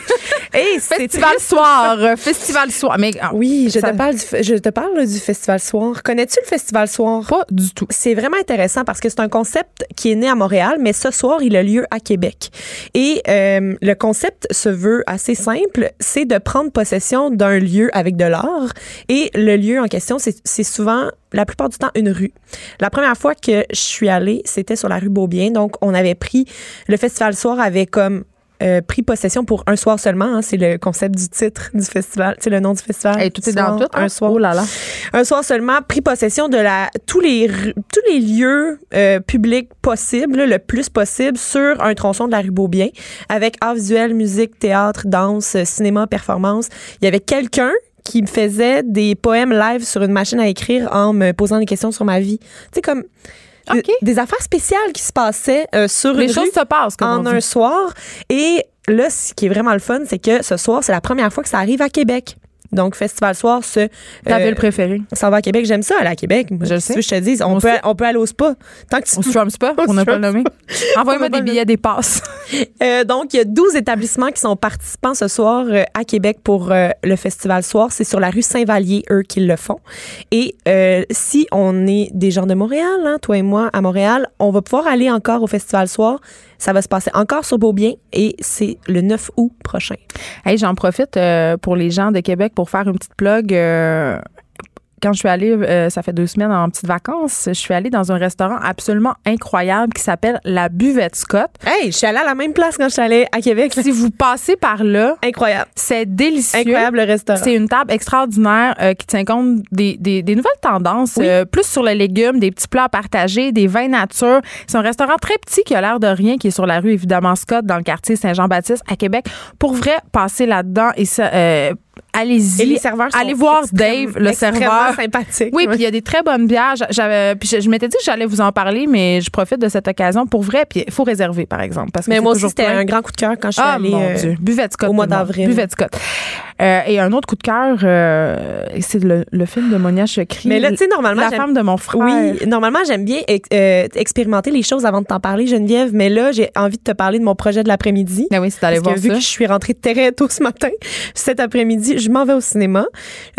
Hey, Festival soir. euh, Festival soir. Mais ah, Oui, je ça- te parle du, je te parle du Festival Soir. Connais-tu le Festival Soir? Pas du tout. C'est vraiment intéressant parce que c'est un concept qui est né à Montréal, mais ce soir, il a lieu à Québec. Et euh, le concept se veut assez simple, c'est de prendre possession d'un lieu avec de l'art. Et le lieu en question, c'est c'est souvent, la plupart du temps, une rue. La première fois que je suis allée, c'était sur la rue Beaubien. Donc, on avait pris, le Festival Soir avait comme euh, pris possession pour un soir seulement. hein. c'est le concept du titre du festival. C'est le nom du festival. Hey, tout est dans tout. hein? Un soir Oh là là. un soir seulement, pris possession de la tous les tous les lieux euh, publics possibles, le plus possible, sur un tronçon de la rue Beaubien, avec art visuel, musique, théâtre, danse, cinéma, performance. Il y avait quelqu'un qui me faisait des poèmes live sur une machine à écrire en me posant des questions sur ma vie. Tu sais, comme des- OK. des, affaires spéciales qui se passaient euh, sur Les une choses rue se passent, comme en un soir. Et là, ce qui est vraiment le fun, c'est que ce soir, c'est la première fois que ça arrive à Québec. Donc, Festival Soir, ce, Ta euh, ville préférée? ça va à Québec. J'aime ça aller à Québec. Je le sais. Je te dis, on, On peut, on peut aller au spa. Tant que tu On se pas, On n'a pas le nommé. Envoyez-moi des le billets, des passes. Euh, donc, il y a 12 établissements qui sont participants ce soir euh, à Québec pour euh, le Festival Soir. C'est sur la rue Saint-Vallier, eux, qui le font. Et si on est des gens de Montréal, hein, toi et moi, à Montréal, on va pouvoir aller encore au Festival Soir. Ça va se passer encore sur Beaubien et c'est le 9 août prochain. Hey, j'en profite euh, pour les gens de Québec pour faire une petite plug. euh, quand je suis allée, euh, ça fait deux semaines en petites vacances, je suis allée dans un restaurant absolument incroyable qui s'appelle la Buvette Scott. Hey, je suis allée à la même place quand je suis allée à Québec. Si vous passez par là, Incroyable. c'est délicieux. Incroyable le restaurant. C'est une table extraordinaire euh, qui tient compte des, des- des nouvelles tendances, euh, plus sur les légumes, des petits plats à partager, des vins nature. C'est un restaurant très petit qui a l'air de rien, qui est sur la rue, évidemment, Scott, dans le quartier Saint-Jean-Baptiste à Québec. Pour vrai, passez là-dedans et ça, euh, allez-y. Et les serveurs sont Allez voir Dave, le serveur. sympathique. Oui, puis il y a des très bonnes bières. J'avais, puis je, je m'étais dit que j'allais vous en parler, mais je profite de cette occasion pour vrai. Puis il faut réserver, par exemple, parce que Mais moi aussi, c'était un grand coup de cœur quand je suis Ah, allée. mon euh, Dieu. Scott. au mois d'avril. Scott. Euh, et un autre coup de cœur, euh, c'est le, le film de Monia Chokri. Mais là, tu sais, normalement, La j'aime- femme de mon frère. Oui, normalement, j'aime bien ex- expérimenter les choses avant de t'en parler, Geneviève, mais là, j'ai envie de te parler de mon projet de l'après-midi. Ben oui, c'est d'aller voir que vu ça. que je suis rentrée très tôt ce matin, cet après-midi, je m'en vais au cinéma.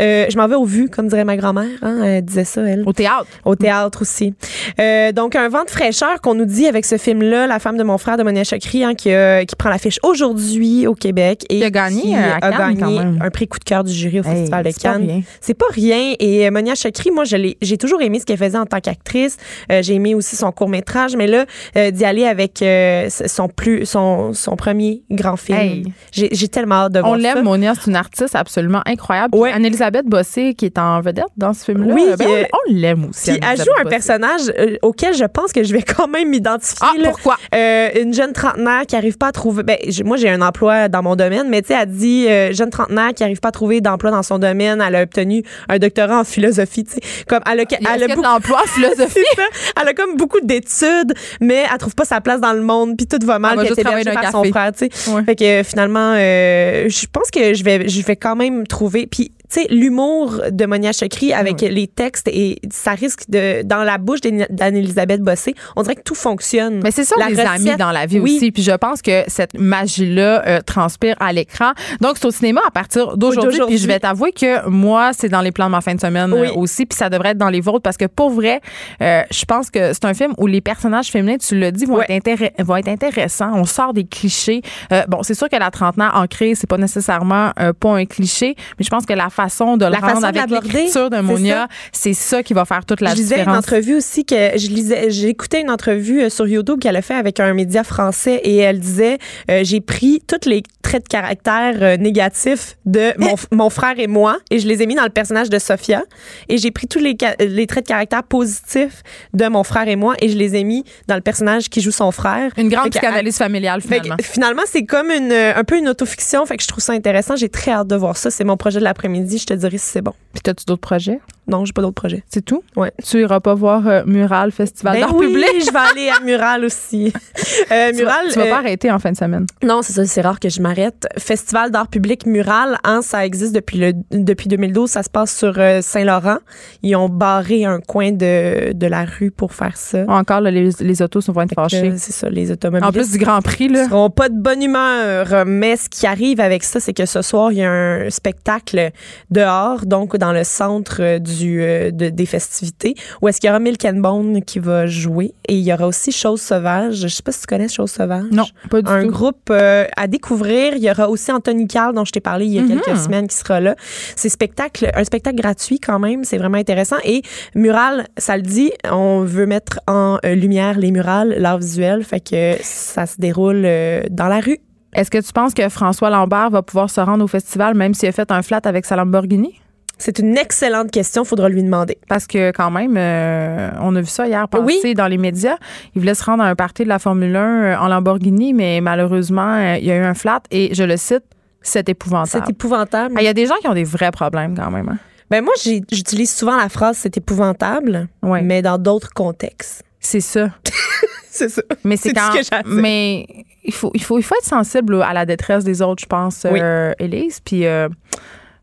Euh, je m'en vais au vu, comme dirait ma grand-mère. Hein, elle disait ça, elle. Au théâtre. Au théâtre aussi. Euh, donc, un vent de fraîcheur qu'on nous dit avec ce film-là, La femme de mon frère de Monia Chokri, hein, qui, qui prend l'affiche aujourd'hui au Québec. Et Qui a gagné, qui à a Cannes, gagné quand même. un prix coup de cœur du jury au Hey, Festival de Cannes. C'est pas rien. Et euh, Monia Chokri, moi, j'ai toujours aimé ce qu'elle faisait en tant qu'actrice. J'ai aimé aussi son court-métrage, mais là, d'y aller avec son, plus, son, son premier grand film. Hey. J'ai tellement hâte de voir On l'aime, Monia, c'est une artiste absolument incroyable. Ouais. Anne-Elisabeth Bossé, qui est en vedette dans ce film-là, Oui, ben, on- euh, on, l'aime aussi. Puis elle joue un Bossé. personnage euh, auquel je pense que je vais quand même m'identifier. Ah, pourquoi? Euh, une jeune trentenaire qui arrive pas à trouver. Ben, moi, j'ai un emploi dans mon domaine, mais tu sais, elle dit euh, jeune trentenaire qui arrive pas à trouver d'emploi dans son domaine. Elle a obtenu un doctorat en philosophie. tu sais. Comme elle a, elle beaucoup- l'emploi, philosophie. C'est ça. Elle a comme beaucoup d'études, mais elle trouve pas sa place dans le monde, puis tout va mal. Elle va juste par son frère, tu sais. Ouais. Fait que euh, finalement, euh, je pense que je vais, je vais quand même trouver. Puis tu sais, l'humour de Monia Chokri avec les textes et ça risque de dans la bouche d'Anne- d'Anne-Elisabeth Bossé, on dirait que tout fonctionne. Mais c'est ça, La les recette, amis dans la vie oui. aussi. Puis je pense que cette magie-là euh, transpire à l'écran. Donc, c'est au cinéma à partir d'aujourd'hui. Puis je vais t'avouer que moi, c'est dans les plans de ma fin de semaine Oui. euh, aussi. Puis ça devrait être dans les vôtres parce que pour vrai, euh, je pense que c'est un film où les personnages féminins, tu l'as dit, vont, Ouais. être, vont être intéressants. On sort des clichés. Euh, bon, c'est sûr que la trentenaire ancrée, c'est pas nécessairement pas un cliché, mais je pense que la façon de le La rendre façon de avec l'écriture de c'est Monia, ça. c'est ça qui va faire toute la je lisais une différence. entrevue aussi que je lisais, j'écoutais une entrevue euh, sur YouTube qu'elle a fait avec un média français et elle disait euh, j'ai pris tous les traits de caractère euh, négatifs de mon, mon frère et moi et je les ai mis dans le personnage de Sophia et j'ai pris tous les, traits de caractère positifs de mon frère et moi et je les ai mis dans le personnage qui joue son frère. Une grande psychanalyse familiale, fait que, finalement. finalement, c'est comme une, un peu une autofiction. Fait que je trouve ça intéressant. J'ai très hâte de voir ça. C'est mon projet de l'après-midi. Je te dirai si c'est bon. Puis, as-tu d'autres projets? Non, j'ai pas d'autres projets. C'est tout? Ouais. Tu iras pas voir euh, Mural, Festival Ben d'art oui, public? je vais aller à Mural aussi. Euh, Tu vas, Mural. tu vas euh, pas arrêter en fin de semaine? Non, c'est ça, c'est rare que je m'arrête. Festival d'art public mural, hein, ça existe depuis le depuis 2012, ça se passe sur euh, Saint-Laurent. Ils ont barré un coin de, de la rue pour faire ça. Encore, là, les, les autos vont être fâchés. Euh, c'est ça, les automobilistes. En plus du Grand Prix, là. seront pas de bonne humeur. Mais ce qui arrive avec ça, c'est que ce soir, il y a un spectacle dehors, donc dans le centre euh, du, euh, de- des festivités, où est-ce qu'il y aura Milk and Bone qui va jouer. Et il y aura aussi Chose Sauvage. Je sais pas si tu connais Chose Sauvage. Non, pas du un tout. groupe euh, à découvrir. Il y aura aussi Anthony Carl, dont je t'ai parlé il y a Mhm. quelques semaines, qui sera là. C'est spectacle, un spectacle gratuit quand même. C'est vraiment intéressant. Et Mural, ça le dit, on veut mettre en lumière les murales, l'art visuel. Fait que ça se déroule dans la rue. Est-ce que tu penses que François Lambert va pouvoir se rendre au festival même s'il a fait un flat avec sa Lamborghini? C'est une excellente question. Faudra lui demander. Parce que quand même, euh, on a vu ça hier passer Oui. dans les médias. Il voulait se rendre à un party de la Formule 1 euh, en Lamborghini, mais malheureusement, euh, il y a eu un flat et je le cite, c'est épouvantable. C'est épouvantable. Ah, Il y a des gens qui ont des vrais problèmes quand même. hein. Ben moi, j'utilise souvent la phrase c'est épouvantable, mais dans d'autres contextes. C'est ça. C'est ça. Mais c'est quand ce que mais il faut il faut il faut être sensible à la détresse des autres, je pense, Oui. euh, Élise, puis euh,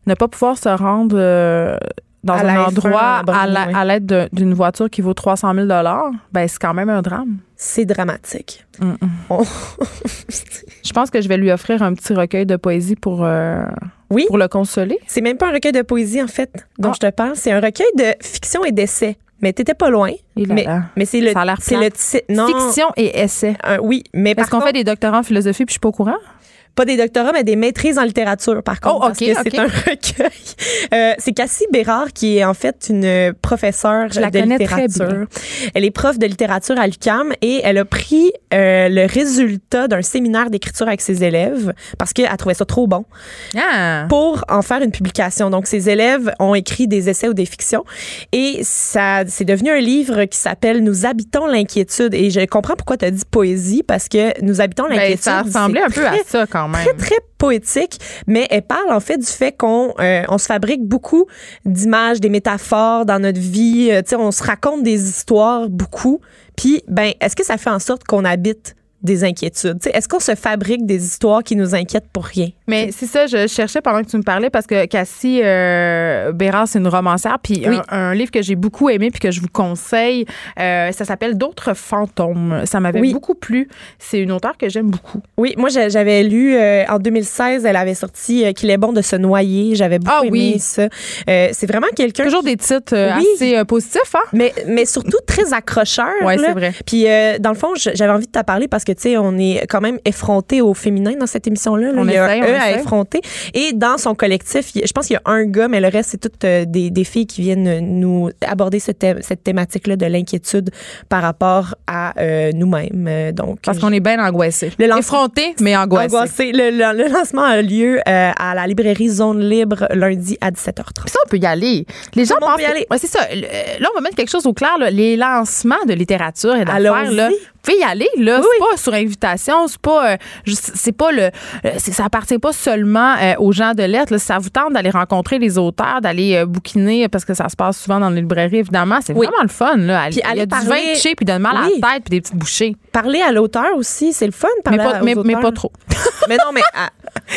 ne pas pouvoir se rendre euh, dans À un la F1 endroit à la- oui. l'aide de- d'une voiture qui vaut 300 000 ben c'est quand même un drame. C'est dramatique. Mm, mm. On- Je pense que je vais lui offrir un petit recueil de poésie pour euh, Oui. pour le consoler. C'est même pas un recueil de poésie, en fait, dont Ah. je te parle. C'est un recueil de fiction et d'essais. Mais t'étais pas loin. Là mais là. mais c'est le, Ça a l'air c'est le titre. Non. Fiction et essai. Euh, oui, mais par Est-ce qu'on fait des doctorats en philosophie puis je suis pas au courant? Pas des doctorats, mais des maîtrises en littérature, par contre. Oh, parce ok, que c'est un recueil. Euh, c'est Cassie Bérard qui est en fait une professeure Je la de connais très littérature. Elle est prof de littérature à l'UQAM et elle a pris euh, le résultat d'un séminaire d'écriture avec ses élèves parce qu'elle trouvait ça trop bon Ah. pour en faire une publication. Donc, ses élèves ont écrit des essais ou des fictions et ça, c'est devenu un livre qui s'appelle Nous habitons l'inquiétude. Et je comprends pourquoi tu as dit poésie parce que Nous habitons Ben, l'inquiétude. ça ressemblait un peu à ça quand même. Très, très poétique, mais elle parle en fait du fait qu'on euh, on se fabrique beaucoup d'images, des métaphores dans notre vie. Euh, tu sais, on se raconte des histoires beaucoup. Puis, ben, est-ce que ça fait en sorte qu'on habite des inquiétudes? Est-ce qu'on se fabrique des histoires qui nous inquiètent pour rien? Mais c'est ça, je cherchais pendant que tu me parlais parce que Cassie euh, Bérard, c'est une romancière. Puis Oui. un, un livre que j'ai beaucoup aimé puis que je vous conseille, euh, ça s'appelle D'autres fantômes. Ça m'avait Oui. beaucoup plu. C'est une auteure que j'aime beaucoup. Oui, moi j'a- j'avais lu euh, en 2016, elle avait sorti euh, qu'il est bon de se noyer. J'avais beaucoup Ah oui. aimé ça. C'est vraiment quelqu'un Toujours des titres Oui. assez positifs, hein? mais mais surtout très accrocheur. Ouais, là. c'est vrai. Puis dans le fond, j'avais envie de t'en parler parce que tu sais, on est quand même effronté au féminin dans cette émission-là. là. On il y a essaye, un on E à effronter. Et dans son collectif, je pense qu'il y a un gars, mais le reste c'est toutes euh, des, des filles qui viennent nous aborder ce thème- cette thématique-là de l'inquiétude par rapport à euh, nous-mêmes. Euh, donc Parce qu'on est bien angoissé. Le Effronté, mais angoissé. Angoissé. Le, le- le lancement a lieu euh, à la librairie Zone Libre lundi à 17h30. Puis ça, on peut y aller. Les gens pensent y aller. Ouais, c'est ça. Là, on va mettre quelque chose au clair. là. Les lancements de littérature et d'affaires, là, pouvez y aller. Là, Oui, c'est pas sur invitation, c'est pas, euh, c'est pas le, euh, c'est- ça appartient pas seulement euh, aux gens de lettres. là. Ça vous tente d'aller rencontrer les auteurs, d'aller euh, bouquiner parce que ça se passe souvent dans les librairies. Évidemment, c'est Oui. vraiment le fun. Là. Puis Il y a du vin cheap, puis donne mal à la tête, puis des petites bouchées. Parler à l'auteur aussi, c'est le fun. Mais Parler pas, aux mais, mais pas trop. mais non, mais à-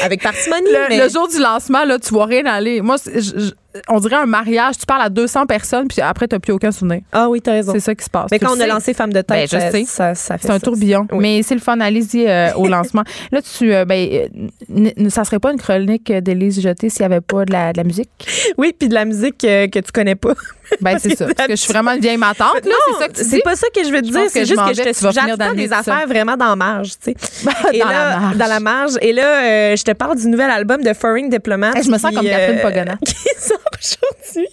avec parcimonie. Le, mais- le jour du lancement, là, tu vois rien aller. Moi, c'est- je- je- on dirait un mariage. Tu parles à 200 personnes, puis après, tu n'as plus aucun souvenir. Ah oui, t'as raison. C'est ça qui se passe. Mais Tu quand on a lancé Femme de Ben, tête, je ça, sais. ça, ça fait C'est un tourbillon. Oui. Mais c'est le fun. Allez-y euh, au lancement. Là, tu, euh, ben, euh, ça serait pas une chronique d'Élise Jeté s'il n'y avait pas de la, de la musique? Oui, puis de la musique euh, que tu connais pas. Ben, c'est ça. Parce que je suis vraiment une vieille matante, là. C'est ça que tu dis? c'est pas ça que je veux te dire. C'est juste que je te d'amener des affaires vraiment dans la marge, tu sais. Et Dans la là, marge. Dans la marge. Et là, euh, je te parle du nouvel album de Foreign Diplomat. Je me sens comme Catherine euh, qui sort aujourd'hui.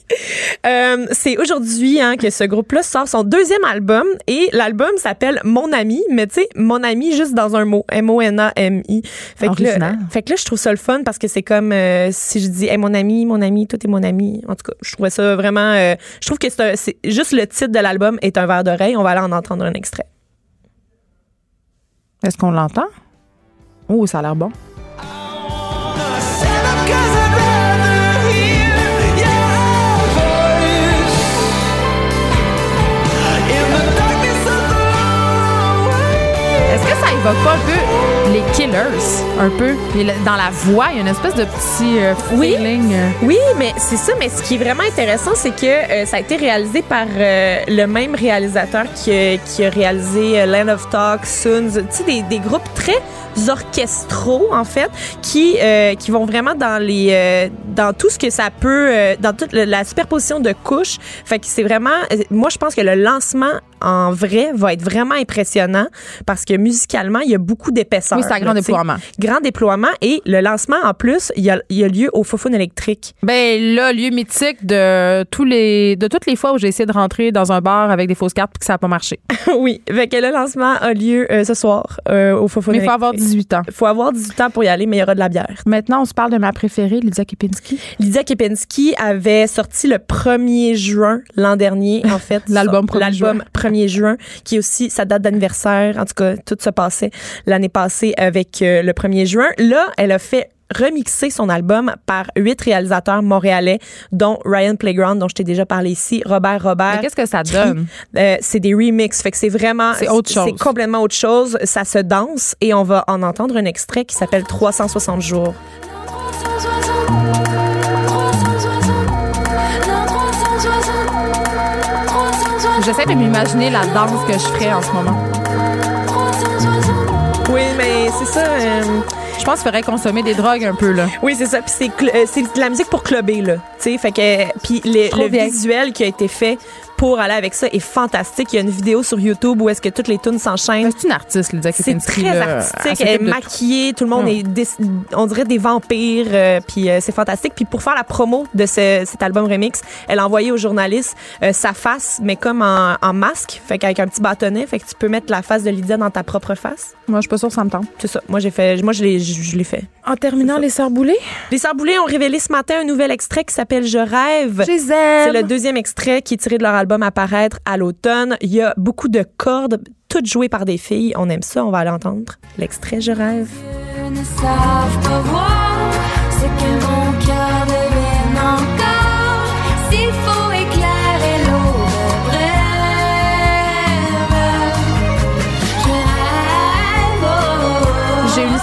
Euh, c'est aujourd'hui hein, que ce groupe-là sort son deuxième album et l'album s'appelle Mon Ami, mais tu sais, Mon Ami juste dans un mot, M-O-N-A-M-I. Fait que, là, Original. fait que là, je trouve ça le fun parce que c'est comme euh, si je dis, hey, mon ami, mon ami, tout est mon ami. En tout cas, je trouvais ça vraiment. euh, je trouve que c'est juste le titre de l'album est un verre d'oreille. On va aller en entendre un extrait. Est-ce qu'on l'entend? Oh, ça a l'air bon. Évoque pas un peu les Killers, un peu? Et dans la voix, il y a une espèce de petit euh, feeling. euh. Oui, mais c'est ça. Mais ce qui est vraiment intéressant, c'est que euh, ça a été réalisé par euh, le même réalisateur qui, a- qui a réalisé Land of Talk, Suns, tu sais, des, des groupes très orchestraux, en fait, qui, euh, qui vont vraiment dans les euh, dans tout ce que ça peut, euh, dans toute la superposition de couches. Fait que c'est vraiment, euh, moi, je pense que le lancement en vrai va être vraiment impressionnant parce que musicalement, il y a beaucoup d'épaisseur. Oui, c'est un grand là, déploiement. Grand déploiement et le lancement, en plus, il y a, il y a lieu au Fofone électrique. Ben là, lieu mythique de tous les de toutes les fois où j'ai essayé de rentrer dans un bar avec des fausses cartes puis que ça n'a pas marché. oui, fait que le lancement a lieu euh, ce soir euh, au Fofone Mais il faut électrique. avoir 18 ans. Il faut avoir 18 ans pour y aller, mais il y aura de la bière. Maintenant, on se parle de ma préférée, Lydia Kipinski. Lydia Kepinski avait sorti le 1er juin l'an dernier, en fait. L'album 1er L'album 1er juin, qui est aussi sa date d'anniversaire. En tout cas, tout se passait l'année passée avec euh, le 1er juin. Là, elle a fait remixer son album par huit réalisateurs montréalais, dont Ryan Playground, dont je t'ai déjà parlé ici, Robert Robert. Qu'est-ce que ça donne? euh, c'est des remixes. Fait que c'est vraiment. C'est autre chose. C'est complètement autre chose. Ça se danse et on va en entendre un extrait qui s'appelle 360 jours. J'essaie de m'imaginer la danse que je ferais en ce moment. Oui, mais c'est ça. euh, Je pense qu'il faudrait consommer des drogues un peu, là. oui, c'est ça. Puis c'est cl- euh, c'est de la musique pour clubber, là. Tu sais, fait que. Puis le, visuel qui a été fait pour aller avec ça est fantastique. Il y a une vidéo sur YouTube où est-ce que toutes les tunes s'enchaînent. C'est une artiste, Lydia C'est Kipinski. très artistique, Elle est maquillée, tout le monde Ouais. est, des- on dirait des vampires, euh, puis euh, c'est fantastique. Puis pour faire la promo de ce- cet album remix, elle a envoyé aux journalistes euh, sa face, mais comme en, en masque, fait qu'avec un petit bâtonnet, fait que tu peux mettre la face de Lydia dans ta propre face. Moi, je suis pas sûre ça me tente. C'est ça. Moi j'ai fait, moi je l'ai, je, je l'ai fait. En terminant, les sœurs Boulay. Les Sœurs Boulay ont révélé ce matin un nouvel extrait qui s'appelle Je rêve. C'est le deuxième extrait qui est tiré de leur album paraître à l'automne. Il y a beaucoup de cordes, toutes jouées par des filles. On aime ça, on va aller entendre. L'extrait Je rêve.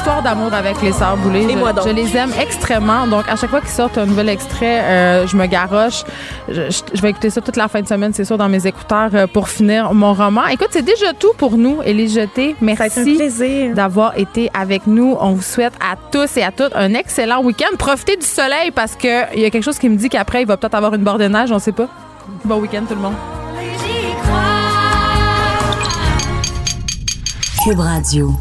Histoire d'amour avec les sœurs Boulay. Et je, moi donc. je les aime extrêmement. Donc, à chaque fois qu'ils sortent un nouvel extrait, euh, je me garoche. Je, je- je vais écouter ça toute la fin de semaine, c'est sûr, dans mes écouteurs euh, pour finir mon roman. Écoute, c'est déjà tout pour nous, a été un Merci d'avoir été avec nous. On vous souhaite à tous et à toutes un excellent week-end. Profitez du soleil parce qu'il y a quelque chose qui me dit qu'après, il va peut-être avoir une bord de neige. On sait pas. Bon week-end, tout le monde. J'y crois. Cube Radio.